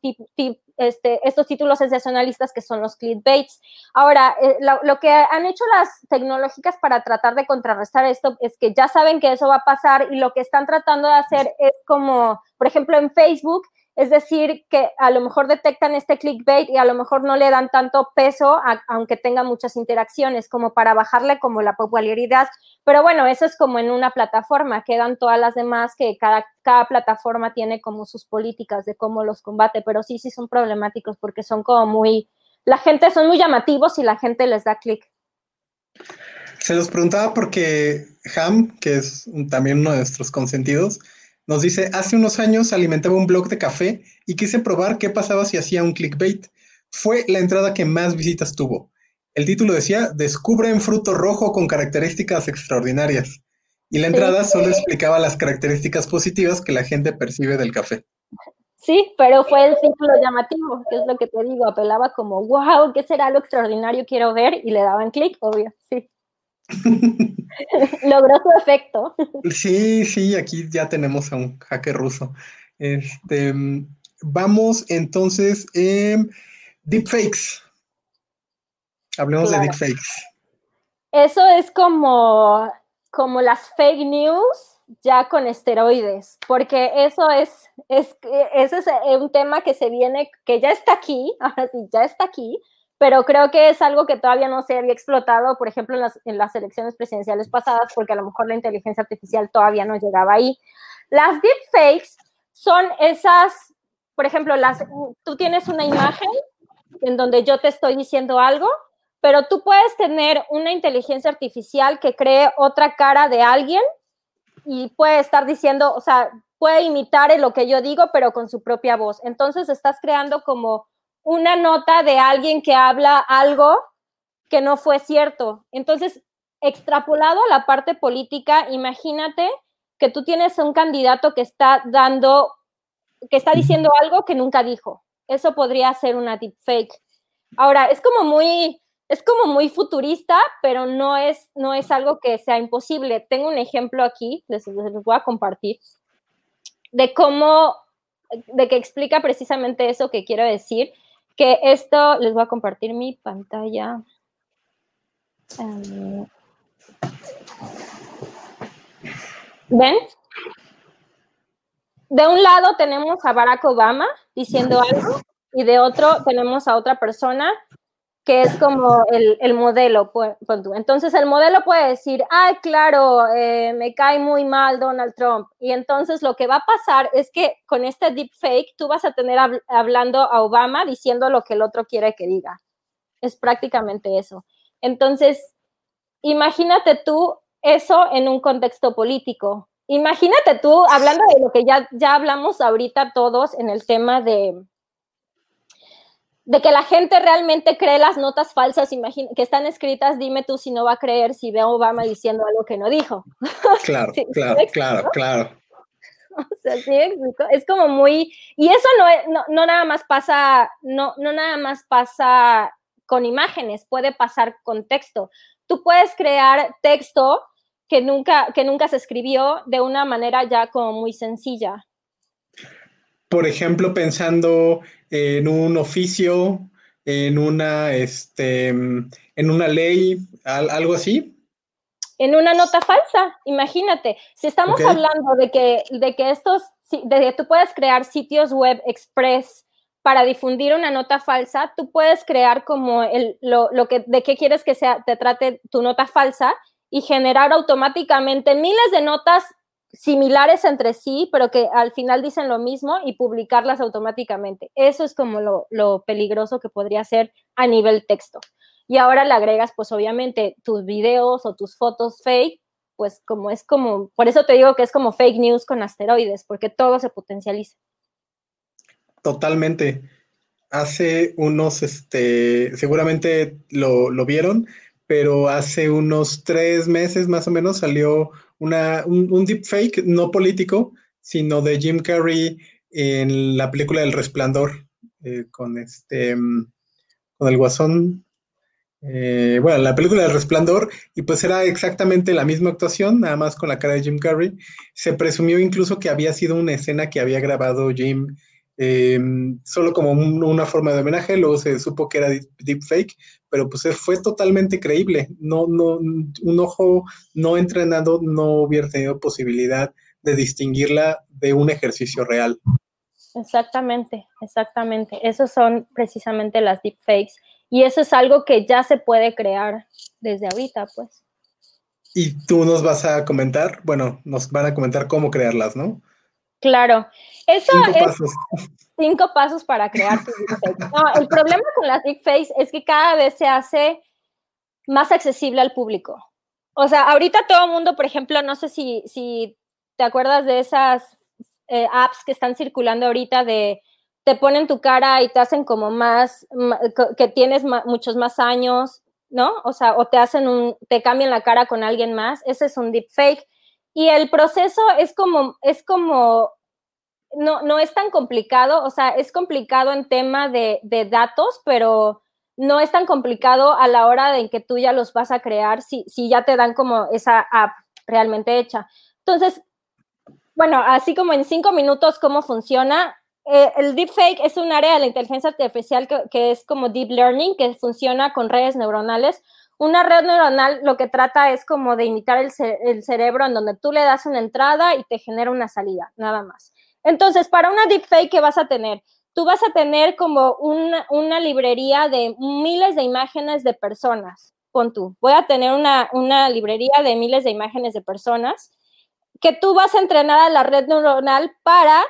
este, estos títulos sensacionalistas que son los clickbaits. Ahora, eh, lo, que han hecho las tecnológicas para tratar de contrarrestar esto es que ya saben que eso va a pasar y lo que están tratando de hacer es como, por ejemplo, en Facebook, es decir, que a lo mejor detectan este clickbait y a lo mejor no le dan tanto peso, aunque tenga muchas interacciones, como para bajarle como la popularidad. Pero bueno, eso es como en una plataforma, quedan todas las demás que cada, cada plataforma tiene como sus políticas de cómo los combate, pero sí, sí son problemáticos porque son como muy, la gente son muy llamativos y la gente les da clic. Se los preguntaba porque Ham, que es también uno de nuestros consentidos, nos dice, hace unos años alimentaba un blog de café y quise probar qué pasaba si hacía un clickbait. Fue la entrada que más visitas tuvo. El título decía, descubren fruto rojo con características extraordinarias. Y la entrada solo explicaba las características positivas que la gente percibe del café. Sí, pero fue el círculo llamativo, que es lo que te digo, apelaba como, wow, ¿qué será lo extraordinario? Quiero ver, y le daban clic, obvio, sí. Logró su efecto. sí, sí, aquí ya tenemos a un hacker ruso. Este, vamos entonces, en deepfakes. Hablemos de deepfakes. Eso es como, como las fake news ya con esteroides, porque eso es, es, ese es un tema que se viene, que ya está aquí, ahora sí, ya está aquí, pero creo que es algo que todavía no se había explotado, por ejemplo, en las, en las elecciones presidenciales pasadas, porque a lo mejor la inteligencia artificial todavía no llegaba ahí. Las deepfakes son esas, por ejemplo, las, tú tienes una imagen en donde yo te estoy diciendo algo, pero tú puedes tener una inteligencia artificial que cree otra cara de alguien y puede estar diciendo, o sea, puede imitar lo que yo digo, pero con su propia voz. Entonces estás creando como una nota de alguien que habla algo que no fue cierto. Entonces, extrapolado a la parte política, imagínate que tú tienes un candidato que está dando, que está diciendo algo que nunca dijo. Eso podría ser una deepfake. Ahora, es como muy, es como muy futurista, pero no es, no es algo que sea imposible. Tengo un ejemplo aquí, les, les, voy a compartir, de cómo, de que explica precisamente eso que quiero decir, que esto, les voy a compartir mi pantalla. Um, ¿Ven? De un lado tenemos a Barack Obama diciendo algo y de otro tenemos a otra persona que es como el, el modelo. Entonces el modelo puede decir, ay, claro, eh, me cae muy mal Donald Trump. Y entonces lo que va a pasar es que con este deepfake tú vas a tener hablando a Obama diciendo lo que el otro quiere que diga. Es prácticamente eso. Entonces, imagínate tú eso en un contexto político. Imagínate tú hablando de lo que ya, ya hablamos ahorita todos en el tema de, de que la gente realmente cree las notas falsas que están escritas, dime tú si no va a creer si ve a Obama diciendo algo que no dijo. Claro, claro, claro, claro. O sea, sí Es como muy, y eso no, no, nada más pasa, no, no nada más pasa con imágenes, puede pasar con texto. Tú puedes crear texto que nunca, que nunca se escribió de una manera ya como muy sencilla por ejemplo, pensando en un oficio, en una, este, en una ley, algo así? En una nota falsa, imagínate. Si estamos hablando de que, de que estos, de que tú puedes crear sitios web express para difundir una nota falsa, tú puedes crear como el, lo, lo que, de qué quieres que sea, te trate tu nota falsa y generar automáticamente miles de notas similares entre sí, pero que al final dicen lo mismo y publicarlas automáticamente. Eso es como lo, peligroso que podría ser a nivel texto. Y ahora le agregas, pues obviamente, tus videos o tus fotos fake, pues como es como, por eso te digo que es como fake news con asteroides, porque todo se potencializa. Totalmente. Hace unos, este, seguramente lo, lo vieron, pero hace unos tres meses más o menos salió una, un, deepfake no político, sino de Jim Carrey en la película El Resplandor, eh, con este, mm, con el guasón. Eh, bueno, la película El Resplandor, y pues era exactamente la misma actuación, nada más con la cara de Jim Carrey. Se presumió incluso que había sido una escena que había grabado Jim Em, solo como una forma de homenaje, luego se supo que era deepfake, pero pues fue totalmente creíble. No, no, un ojo no entrenado no hubiera tenido posibilidad de distinguirla de un ejercicio real. Exactamente, exactamente. Esos son precisamente las deepfakes. Y eso es algo que ya se puede crear desde ahorita, pues. Y tú nos vas a comentar, bueno, nos van a comentar cómo crearlas, ¿no? Claro, eso cinco es pasos. cinco pasos para crear tu deepfake. No, el problema con las deepfakes es que cada vez se hace más accesible al público. O sea, ahorita todo el mundo, por ejemplo, no sé si, si te acuerdas de esas eh, apps que están circulando ahorita de te ponen tu cara y te hacen como más, que tienes muchos más años, ¿no? O sea, o te hacen un, te cambian la cara con alguien más, ese es un deepfake y el proceso es como, es como, no, no es tan complicado, o sea, es complicado en tema de, de datos, pero no es tan complicado a la hora de que tú ya los vas a crear si, si ya te dan como esa app realmente hecha. Entonces, bueno, así como en cinco minutos, ¿cómo funciona? Eh, el deepfake es un área de la inteligencia artificial que, es como deep learning, que funciona con redes neuronales. Una red neuronal lo que trata es como de imitar el, el, cerebro en donde tú le das una entrada y te genera una salida, nada más. Entonces, para una deepfake, ¿qué vas a tener? Tú vas a tener como una, librería de miles de imágenes de personas. Pon tú, voy a tener una, librería de miles de imágenes de personas que tú vas a entrenar a la red neuronal para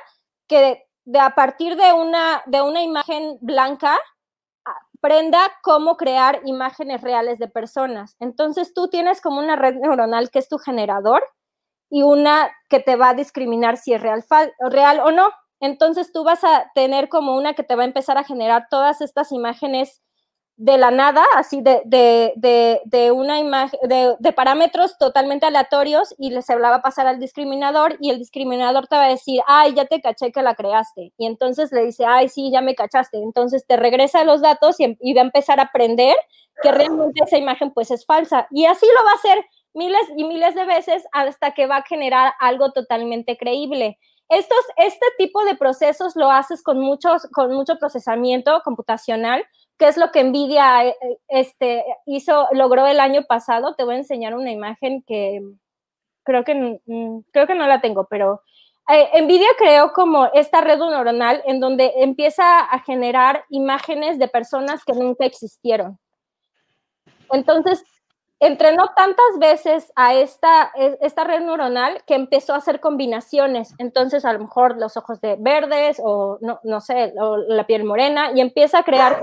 que de a partir de una, de una imagen blanca aprenda cómo crear imágenes reales de personas. Entonces tú tienes como una red neuronal que es tu generador y una que te va a discriminar si es real, o no. Entonces tú vas a tener como una que te va a empezar a generar todas estas imágenes de la nada, así de, de, de, una imagen, de, parámetros totalmente aleatorios y se va a pasar al discriminador y el discriminador te va a decir, ay, ya te caché que la creaste. Y entonces le dice, ay, sí, ya me cachaste. Entonces te regresa los datos y, y va a empezar a aprender que realmente esa imagen pues es falsa. Y así lo va a hacer miles y miles de veces hasta que va a generar algo totalmente creíble. Estos, este tipo de procesos lo haces con, muchos, con mucho procesamiento computacional, que es lo que Nvidia eh, este, hizo, logró el año pasado. Te voy a enseñar una imagen que creo que, creo que no la tengo, pero eh, Nvidia creó como esta red neuronal en donde empieza a generar imágenes de personas que nunca existieron. Entonces, entrenó tantas veces a esta, e, esta red neuronal que empezó a hacer combinaciones. Entonces, a lo mejor los ojos de verdes o no, no sé, o la piel morena, y empieza a crear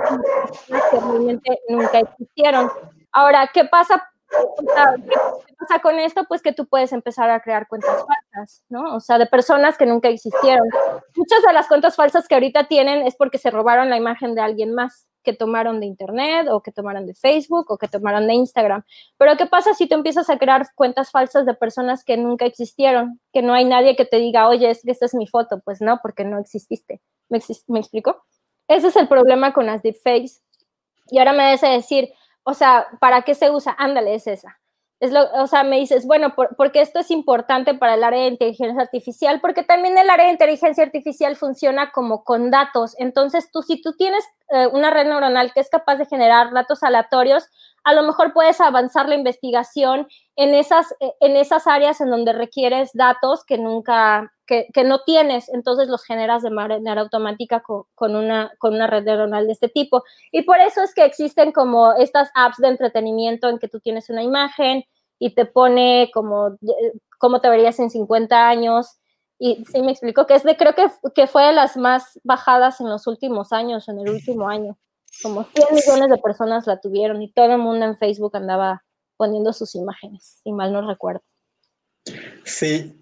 que realmente nunca existieron. Ahora, ¿qué pasa? ¿Qué pasa con esto? Pues que tú puedes empezar a crear cuentas falsas, ¿no? O sea, de personas que nunca existieron. Muchas de las cuentas falsas que ahorita tienen es porque se robaron la imagen de alguien más que tomaron de Internet o que tomaron de Facebook o que tomaron de Instagram. Pero ¿qué pasa si tú empiezas a crear cuentas falsas de personas que nunca existieron? Que no hay nadie que te diga, oye, es que esta es mi foto. Pues no, porque no exististe. ¿Me, ¿Me explico? Ese es el problema con las deepfakes. Y ahora me hace decir, o sea, ¿para qué se usa? Ándale, es esa. Es lo, o sea, me dices, bueno, porque esto es importante para el área de inteligencia artificial, porque también el área de inteligencia artificial funciona como con datos. Entonces, tú, si tú tienes eh, una red neuronal que es capaz de generar datos aleatorios, a lo mejor puedes avanzar la investigación en esas, eh, en esas áreas en donde requieres datos que nunca, que, que no tienes, entonces los generas de manera automática con, con, una, con una red neuronal de este tipo. Y por eso es que existen como estas apps de entretenimiento en que tú tienes una imagen y te pone como cómo te verías en 50 años. Y sí me explico que es de, creo que, que fue de las más bajadas en los últimos años, en el último año. Como 100 millones de personas la tuvieron y todo el mundo en Facebook andaba poniendo sus imágenes, si mal no recuerdo. Sí,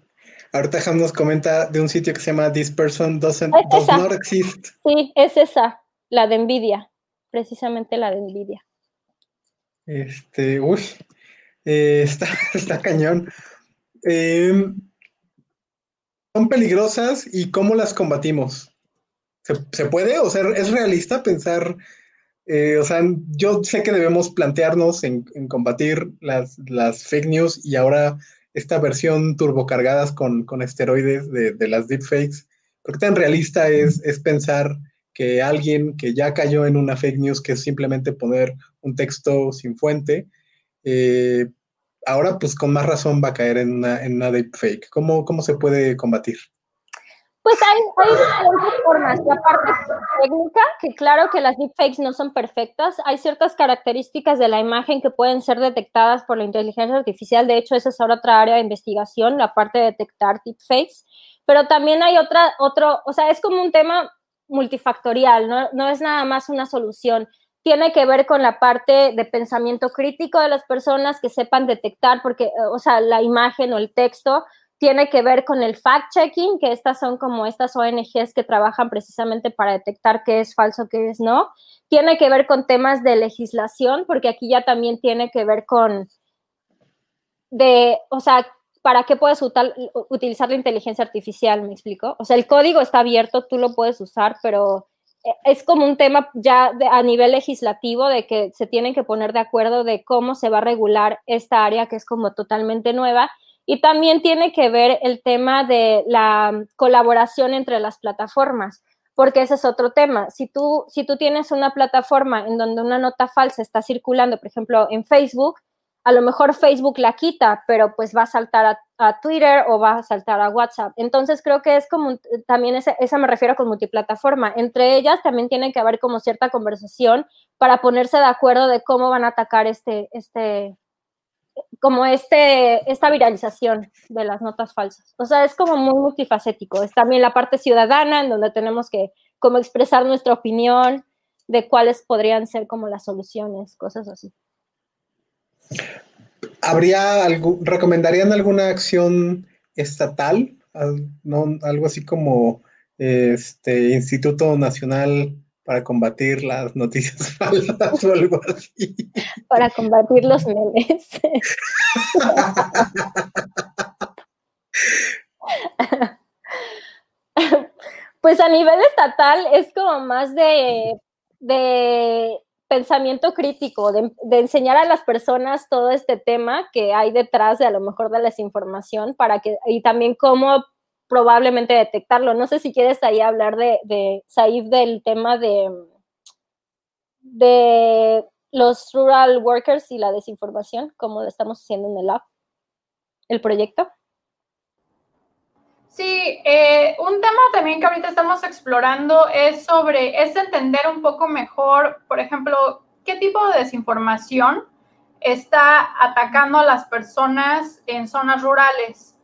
ahorita Ham nos comenta de un sitio que se llama This Person Doesn't, Does Not Exist. Sí, es esa, la de Nvidia, precisamente la de Nvidia. Este, uy, eh, está, está cañón. Em, son peligrosas y cómo las combatimos. ¿Se, puede? O sea, ¿es realista pensar? Eh, o sea, yo sé que debemos plantearnos en, combatir las, las, fake news y ahora esta versión turbocargadas con, con esteroides de, de, las deepfakes. ¿Por qué tan realista es, es pensar que alguien que ya cayó en una fake news, que es simplemente poner un texto sin fuente, eh, ahora pues con más razón va a caer en una, en una deepfake. ¿Cómo, ¿Cómo se puede combatir? Pues hay, hay formas. La técnica, que claro que las deepfakes no son perfectas, hay ciertas características de la imagen que pueden ser detectadas por la inteligencia artificial. De hecho, esa es ahora otra área de investigación, la parte de detectar deepfakes. Pero también hay otra, otro, o sea, es como un tema multifactorial, no, no es nada más una solución tiene que ver con la parte de pensamiento crítico de las personas que sepan detectar, porque, o sea, la imagen o el texto tiene que ver con el fact-checking, que estas son como estas ONGs que trabajan precisamente para detectar qué es falso, qué es no. Tiene que ver con temas de legislación, porque aquí ya también tiene que ver con de, o sea, ¿para qué puedes utilizar la inteligencia artificial? ¿Me explico? O sea, el código está abierto, tú lo puedes usar, pero eh, es como un tema ya a nivel legislativo de que se tienen que poner de acuerdo de cómo se va a regular esta área que es como totalmente nueva. Y también tiene que ver el tema de la colaboración entre las plataformas, porque ese es otro tema. Si tú, si tú tienes una plataforma en donde una nota falsa está circulando, por ejemplo, en Facebook, a lo mejor Facebook la quita, pero pues va a saltar a, Twitter o va a saltar a WhatsApp. Entonces creo que es como, también esa, me refiero con multiplataforma. Entre ellas también tiene que haber como cierta conversación para ponerse de acuerdo de cómo van a atacar este, este, como este, esta viralización de las notas falsas. O sea, es como muy multifacético. Es también la parte ciudadana en donde tenemos que como expresar nuestra opinión de cuáles podrían ser como las soluciones, cosas así. ¿Habría algo, recomendarían alguna acción estatal? Algo así como este Instituto Nacional para combatir las noticias falsas o algo así. Para combatir los memes. pues a nivel estatal es como más de, de pensamiento crítico, de, enseñar a las personas todo este tema que hay detrás de a lo mejor de la desinformación para que, y también cómo probablemente detectarlo. No sé si quieres ahí hablar de, de Saif, del tema de, de los rural workers y la desinformación, como lo estamos haciendo en el lab, el proyecto. Sí, eh, un tema también que ahorita estamos explorando es sobre, es entender un poco mejor, por ejemplo, qué tipo de desinformación está atacando a las personas en zonas rurales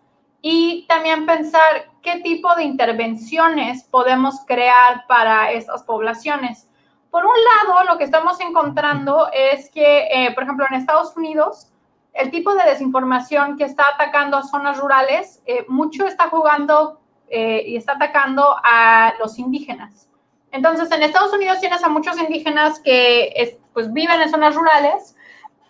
y también pensar qué tipo de intervenciones podemos crear para estas poblaciones. Por un lado, lo que estamos encontrando es que, eh, por ejemplo, en Estados Unidos, el tipo de desinformación que está atacando a zonas rurales, eh, mucho está jugando eh, y está atacando a los indígenas. Entonces, en Estados Unidos tienes a muchos indígenas que pues, viven en zonas rurales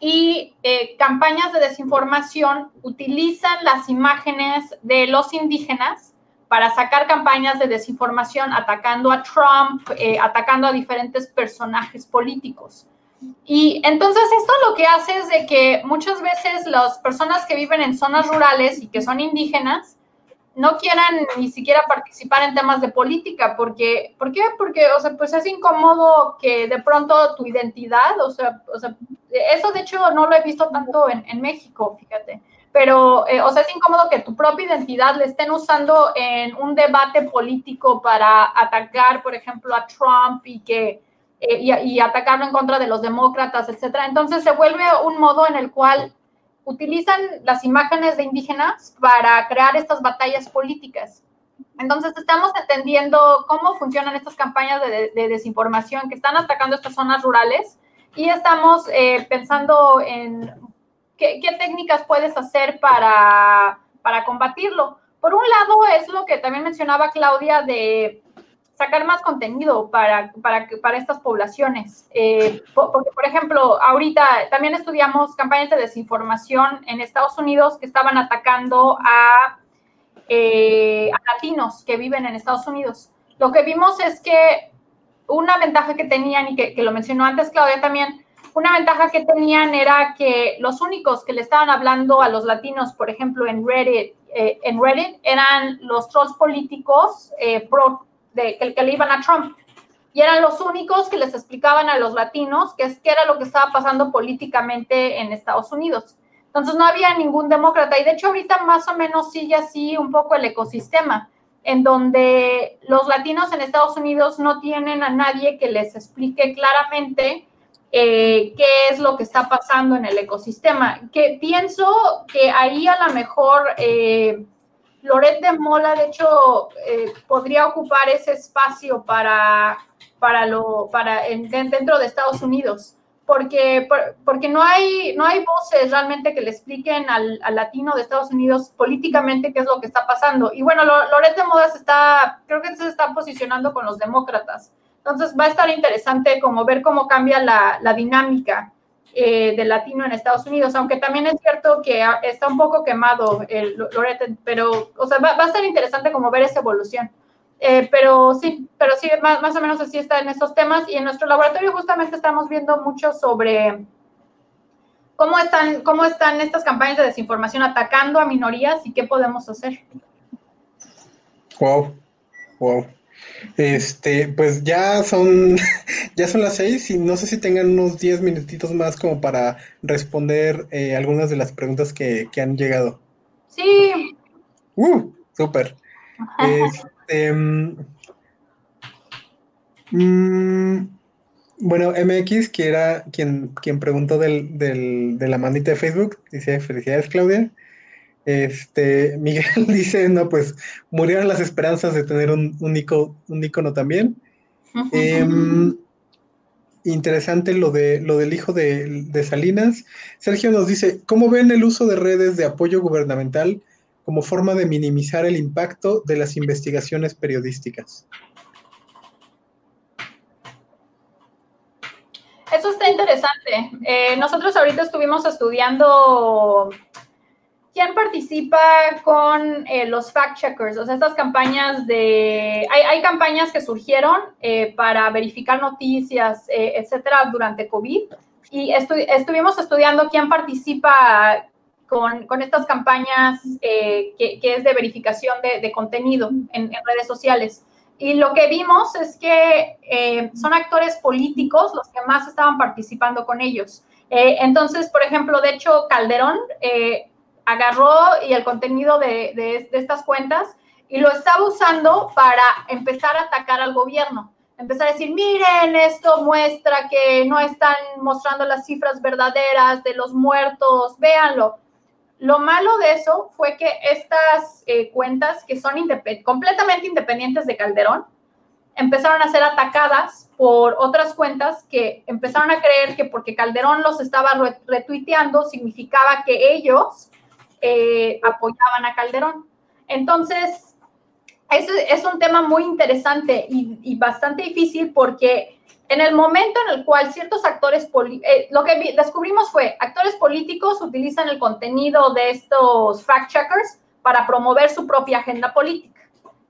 y eh, campañas de desinformación utilizan las imágenes de los indígenas para sacar campañas de desinformación atacando a Trump, atacando a diferentes personajes políticos. Y entonces esto lo que hace es de que muchas veces las personas que viven en zonas rurales y que son indígenas no quieran ni siquiera participar en temas de política, porque, ¿por qué? Porque, o sea, pues es incómodo que de pronto tu identidad, o sea, o sea eso de hecho no lo he visto tanto en, en México, fíjate, pero, eh, o sea, es incómodo que tu propia identidad le estén usando en un debate político para atacar, por ejemplo, a Trump y que eh, y, atacarlo en contra de los demócratas, etcétera. Entonces se vuelve un modo en el cual utilizan las imágenes de indígenas para crear estas batallas políticas. Entonces estamos entendiendo cómo funcionan estas campañas de, desinformación que están atacando estas zonas rurales y estamos eh, pensando en qué, qué, técnicas puedes hacer para, para combatirlo. Por un lado es lo que también mencionaba Claudia de sacar más contenido para, para, para estas poblaciones. Eh, porque, por ejemplo, ahorita también estudiamos campañas de desinformación en Estados Unidos que estaban atacando a, eh, a latinos que viven en Estados Unidos. Lo que vimos es que una ventaja que tenían, y que, que lo mencionó antes Claudia también, una ventaja que tenían era que los únicos que le estaban hablando a los latinos, por ejemplo, en Reddit, eh, en Reddit eran los trolls políticos pro de, que, que le iban a Trump. Y eran los únicos que les explicaban a los latinos qué, qué era lo que estaba pasando políticamente en Estados Unidos. Entonces no había ningún demócrata. Y de hecho ahorita más o menos sigue así un poco el ecosistema, en donde los latinos en Estados Unidos no tienen a nadie que les explique claramente eh, qué es lo que está pasando en el ecosistema. Que pienso que ahí a lo mejor... Eh, Loret de Mola, de hecho, eh, podría ocupar ese espacio para, para lo, para dentro de Estados Unidos, porque, porque no, hay, no hay voces realmente que le expliquen al, latino de Estados Unidos políticamente qué es lo que está pasando. Y bueno, Loret de Mola se está, creo que se está posicionando con los demócratas. Entonces va a estar interesante como ver cómo cambia la, la dinámica eh, del latino en Estados Unidos, aunque también es cierto que está un poco quemado el Lorette, pero, o sea, va, a ser interesante como ver esa evolución. Eh, pero sí, pero sí, más, más o menos así está en estos temas y en nuestro laboratorio justamente estamos viendo mucho sobre cómo están, cómo están estas campañas de desinformación atacando a minorías y qué podemos hacer. Wow, wow. Este, pues ya son, ya son las seis y no sé si tengan unos diez minutitos más como para responder eh, algunas de las preguntas que, han llegado. Sí. Uh, súper. Este, mm, bueno, MX, que era quien, quien preguntó del, del, de la manita de Facebook, dice felicidades Claudia. Este, Miguel dice, no, pues murieron las esperanzas de tener un, un, icono también. Em, interesante lo, de, lo del hijo de, de, Salinas. Sergio nos dice, ¿cómo ven el uso de redes de apoyo gubernamental como forma de minimizar el impacto de las investigaciones periodísticas? Eso está interesante. Eh, nosotros ahorita estuvimos estudiando ¿Quién participa con eh, los fact-checkers? O sea, estas campañas de... Hay, campañas que surgieron eh, para verificar noticias, eh, etcétera, durante COVID. Y estuvimos estudiando quién participa con, estas campañas que, es de verificación de, contenido en, redes sociales. Y lo que vimos es que son actores políticos los que más estaban participando con ellos. entonces, por ejemplo, de hecho, Calderón agarró y el contenido de, estas cuentas y lo estaba usando para empezar a atacar al gobierno. Empezar a decir, miren, esto muestra que no están mostrando las cifras verdaderas de los muertos, véanlo. Lo malo de eso fue que estas eh, cuentas, que son completamente independientes de Calderón, empezaron a ser atacadas por otras cuentas que empezaron a creer que porque Calderón los estaba retuiteando significaba que ellos eh, apoyaban a Calderón. Entonces, eso es un tema muy interesante y, bastante difícil porque en el momento en el cual ciertos actores, eh, lo que descubrimos fue, actores políticos utilizan el contenido de estos fact-checkers para promover su propia agenda política.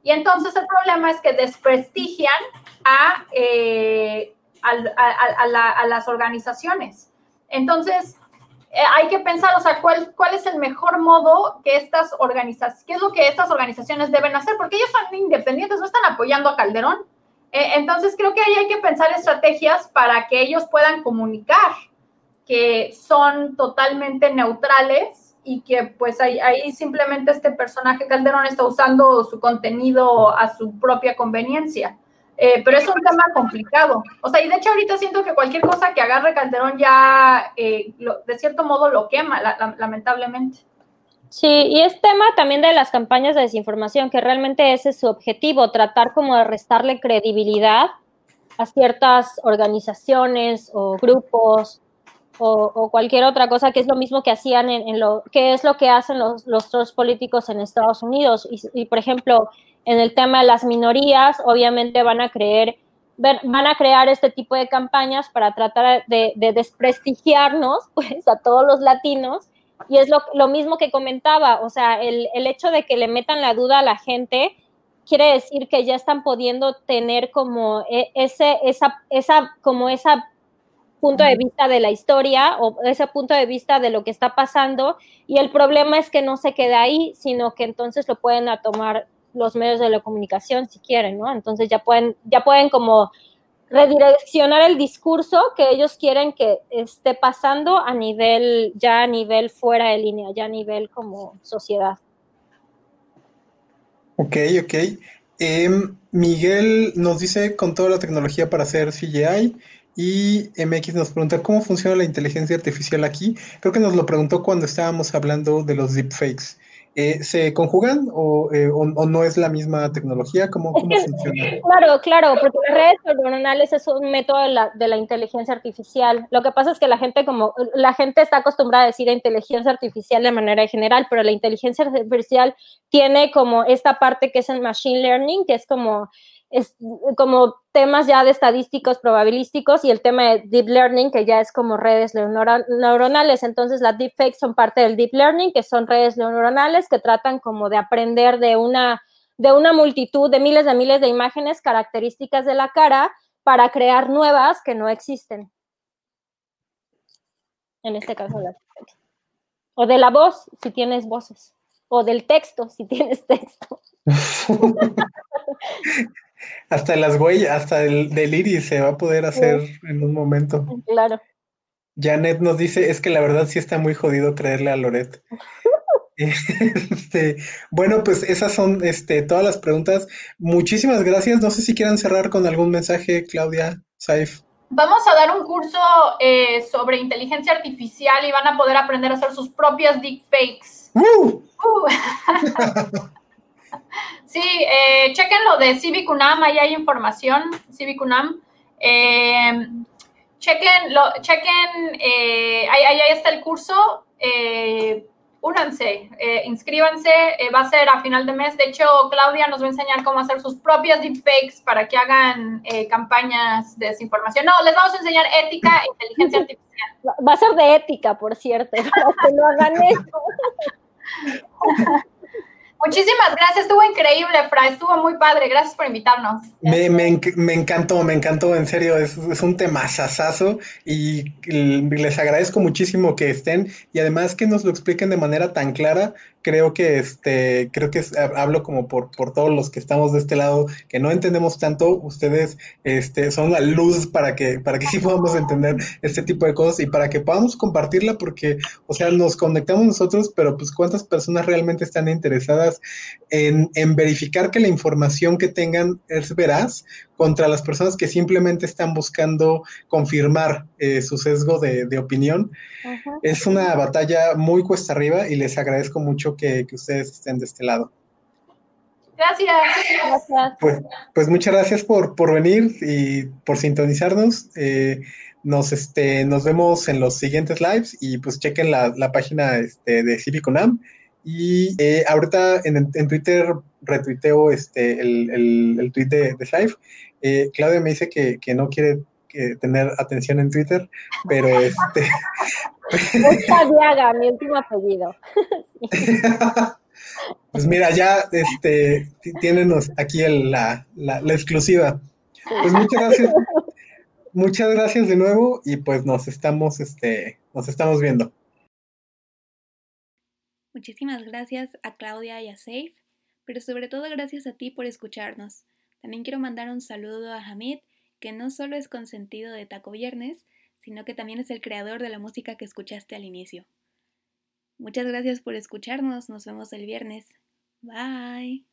Y entonces el problema es que desprestigian a, eh, a las organizaciones. Entonces, hay que pensar, o sea, ¿cuál, es el mejor modo que estas organizaciones, qué es lo que estas organizaciones deben hacer, porque ellos son independientes, no están apoyando a Calderón. Eh, entonces, creo que ahí hay que pensar estrategias para que ellos puedan comunicar que son totalmente neutrales y que pues ahí simplemente este personaje Calderón está usando su contenido a su propia conveniencia. Eh, pero es un tema complicado. O sea, y de hecho ahorita siento que cualquier cosa que agarre Calderón ya, eh, de cierto modo, lo quema, lamentablemente. Sí, y es tema también de las campañas de desinformación, que realmente ese es su objetivo, tratar como de restarle credibilidad a ciertas organizaciones o grupos o, cualquier otra cosa, que es lo mismo que hacían en, lo, que es lo que hacen los, los políticos en Estados Unidos. y por ejemplo, en el tema de las minorías, obviamente van a creer, van a crear este tipo de campañas para tratar de, desprestigiarnos, pues, a todos los latinos. Y es lo, mismo que comentaba, o sea, el, hecho de que le metan la duda a la gente quiere decir que ya están pudiendo tener como e, ese, esa, esa, como esa punto de vista de la historia o ese punto de vista de lo que está pasando y el problema es que no se queda ahí, sino que entonces lo pueden tomar los medios de la comunicación si quieren, ¿no? Entonces ya pueden, ya pueden como redireccionar el discurso que ellos quieren que esté pasando a nivel, ya a nivel fuera de línea, ya a nivel como sociedad. Ok, ok. Em, Miguel nos dice con toda la tecnología para hacer CGI y MX nos pregunta cómo funciona la inteligencia artificial aquí. Creo que nos lo preguntó cuando estábamos hablando de los deepfakes. Eh, ¿se conjugan eh, o, no es la misma tecnología? ¿Cómo, funciona? Claro, claro, porque las redes neuronales es un método de la, inteligencia artificial. Lo que pasa es que la gente, como la gente está acostumbrada a decir inteligencia artificial de manera general, pero la inteligencia artificial tiene como esta parte que es el machine learning, que es como es como temas ya de estadísticos probabilísticos y el tema de deep learning, que ya es como redes neuronales. Entonces, las deepfakes son parte del deep learning, que son redes neuronales que tratan como de aprender de una, de una multitud de miles de miles de imágenes características de la cara para crear nuevas que no existen. En este caso, las O de la voz, si tienes voces. O del texto, si tienes texto. hasta las huellas, hasta el del iris se va a poder hacer en un momento. Claro. Janet nos dice, es que la verdad sí está muy jodido creerle a Loret. Este, bueno, pues esas son este, todas las preguntas. Muchísimas gracias. No sé si quieran cerrar con algún mensaje, Claudia, Saif. Vamos a dar un curso eh, sobre inteligencia artificial y van a poder aprender a hacer sus propias deepfakes. ¡Uh! uh. Sí, eh, chequen lo de Civicunam, ahí hay información, Civicunam. Eh, chequen, lo, chequen eh, ahí, ahí, está el curso. Eh, únanse, eh, inscríbanse, eh, va a ser a final de mes. De hecho, Claudia nos va a enseñar cómo hacer sus propias deepfakes para que hagan eh, campañas de desinformación. No, les vamos a enseñar ética e inteligencia artificial. Va a ser de ética, por cierto, para que no hagan eso. Muchísimas gracias, estuvo increíble, Fra, estuvo muy padre, gracias por invitarnos. Me, encantó, me encantó, en serio, es, es un tema sasazo y les agradezco muchísimo que estén y además que nos lo expliquen de manera tan clara creo que este, creo que hablo como por, por todos los que estamos de este lado, que no entendemos tanto, ustedes este, son la luz para que, para que sí podamos entender este tipo de cosas y para que podamos compartirla, porque, o sea, nos conectamos nosotros, pero pues cuántas personas realmente están interesadas en, en verificar que la información que tengan es veraz, contra las personas que simplemente están buscando confirmar eh, su sesgo de, opinión. Es una batalla muy cuesta arriba y les agradezco mucho que, ustedes estén de este lado. Gracias. Pues, pues muchas gracias por, por, venir y por sintonizarnos. Eh, nos, este, nos vemos en los siguientes lives y pues chequen la, página este, de Civicunam. Y eh, ahorita en, en, Twitter retuiteo este, el, el, el tweet de, de eh, Claudia me dice que, no quiere tener atención en Twitter, pero este. Diaga, mi último apellido. pues mira, ya este, tienen aquí la, exclusiva. Pues muchas gracias. Muchas gracias de nuevo y pues nos estamos, este, nos estamos viendo. Muchísimas gracias a Claudia y a Safe, pero sobre todo gracias a ti por escucharnos. También quiero mandar un saludo a Hamid, que no solo es consentido de Taco Viernes, sino que también es el creador de la música que escuchaste al inicio. Muchas gracias por escucharnos, nos vemos el viernes. Bye.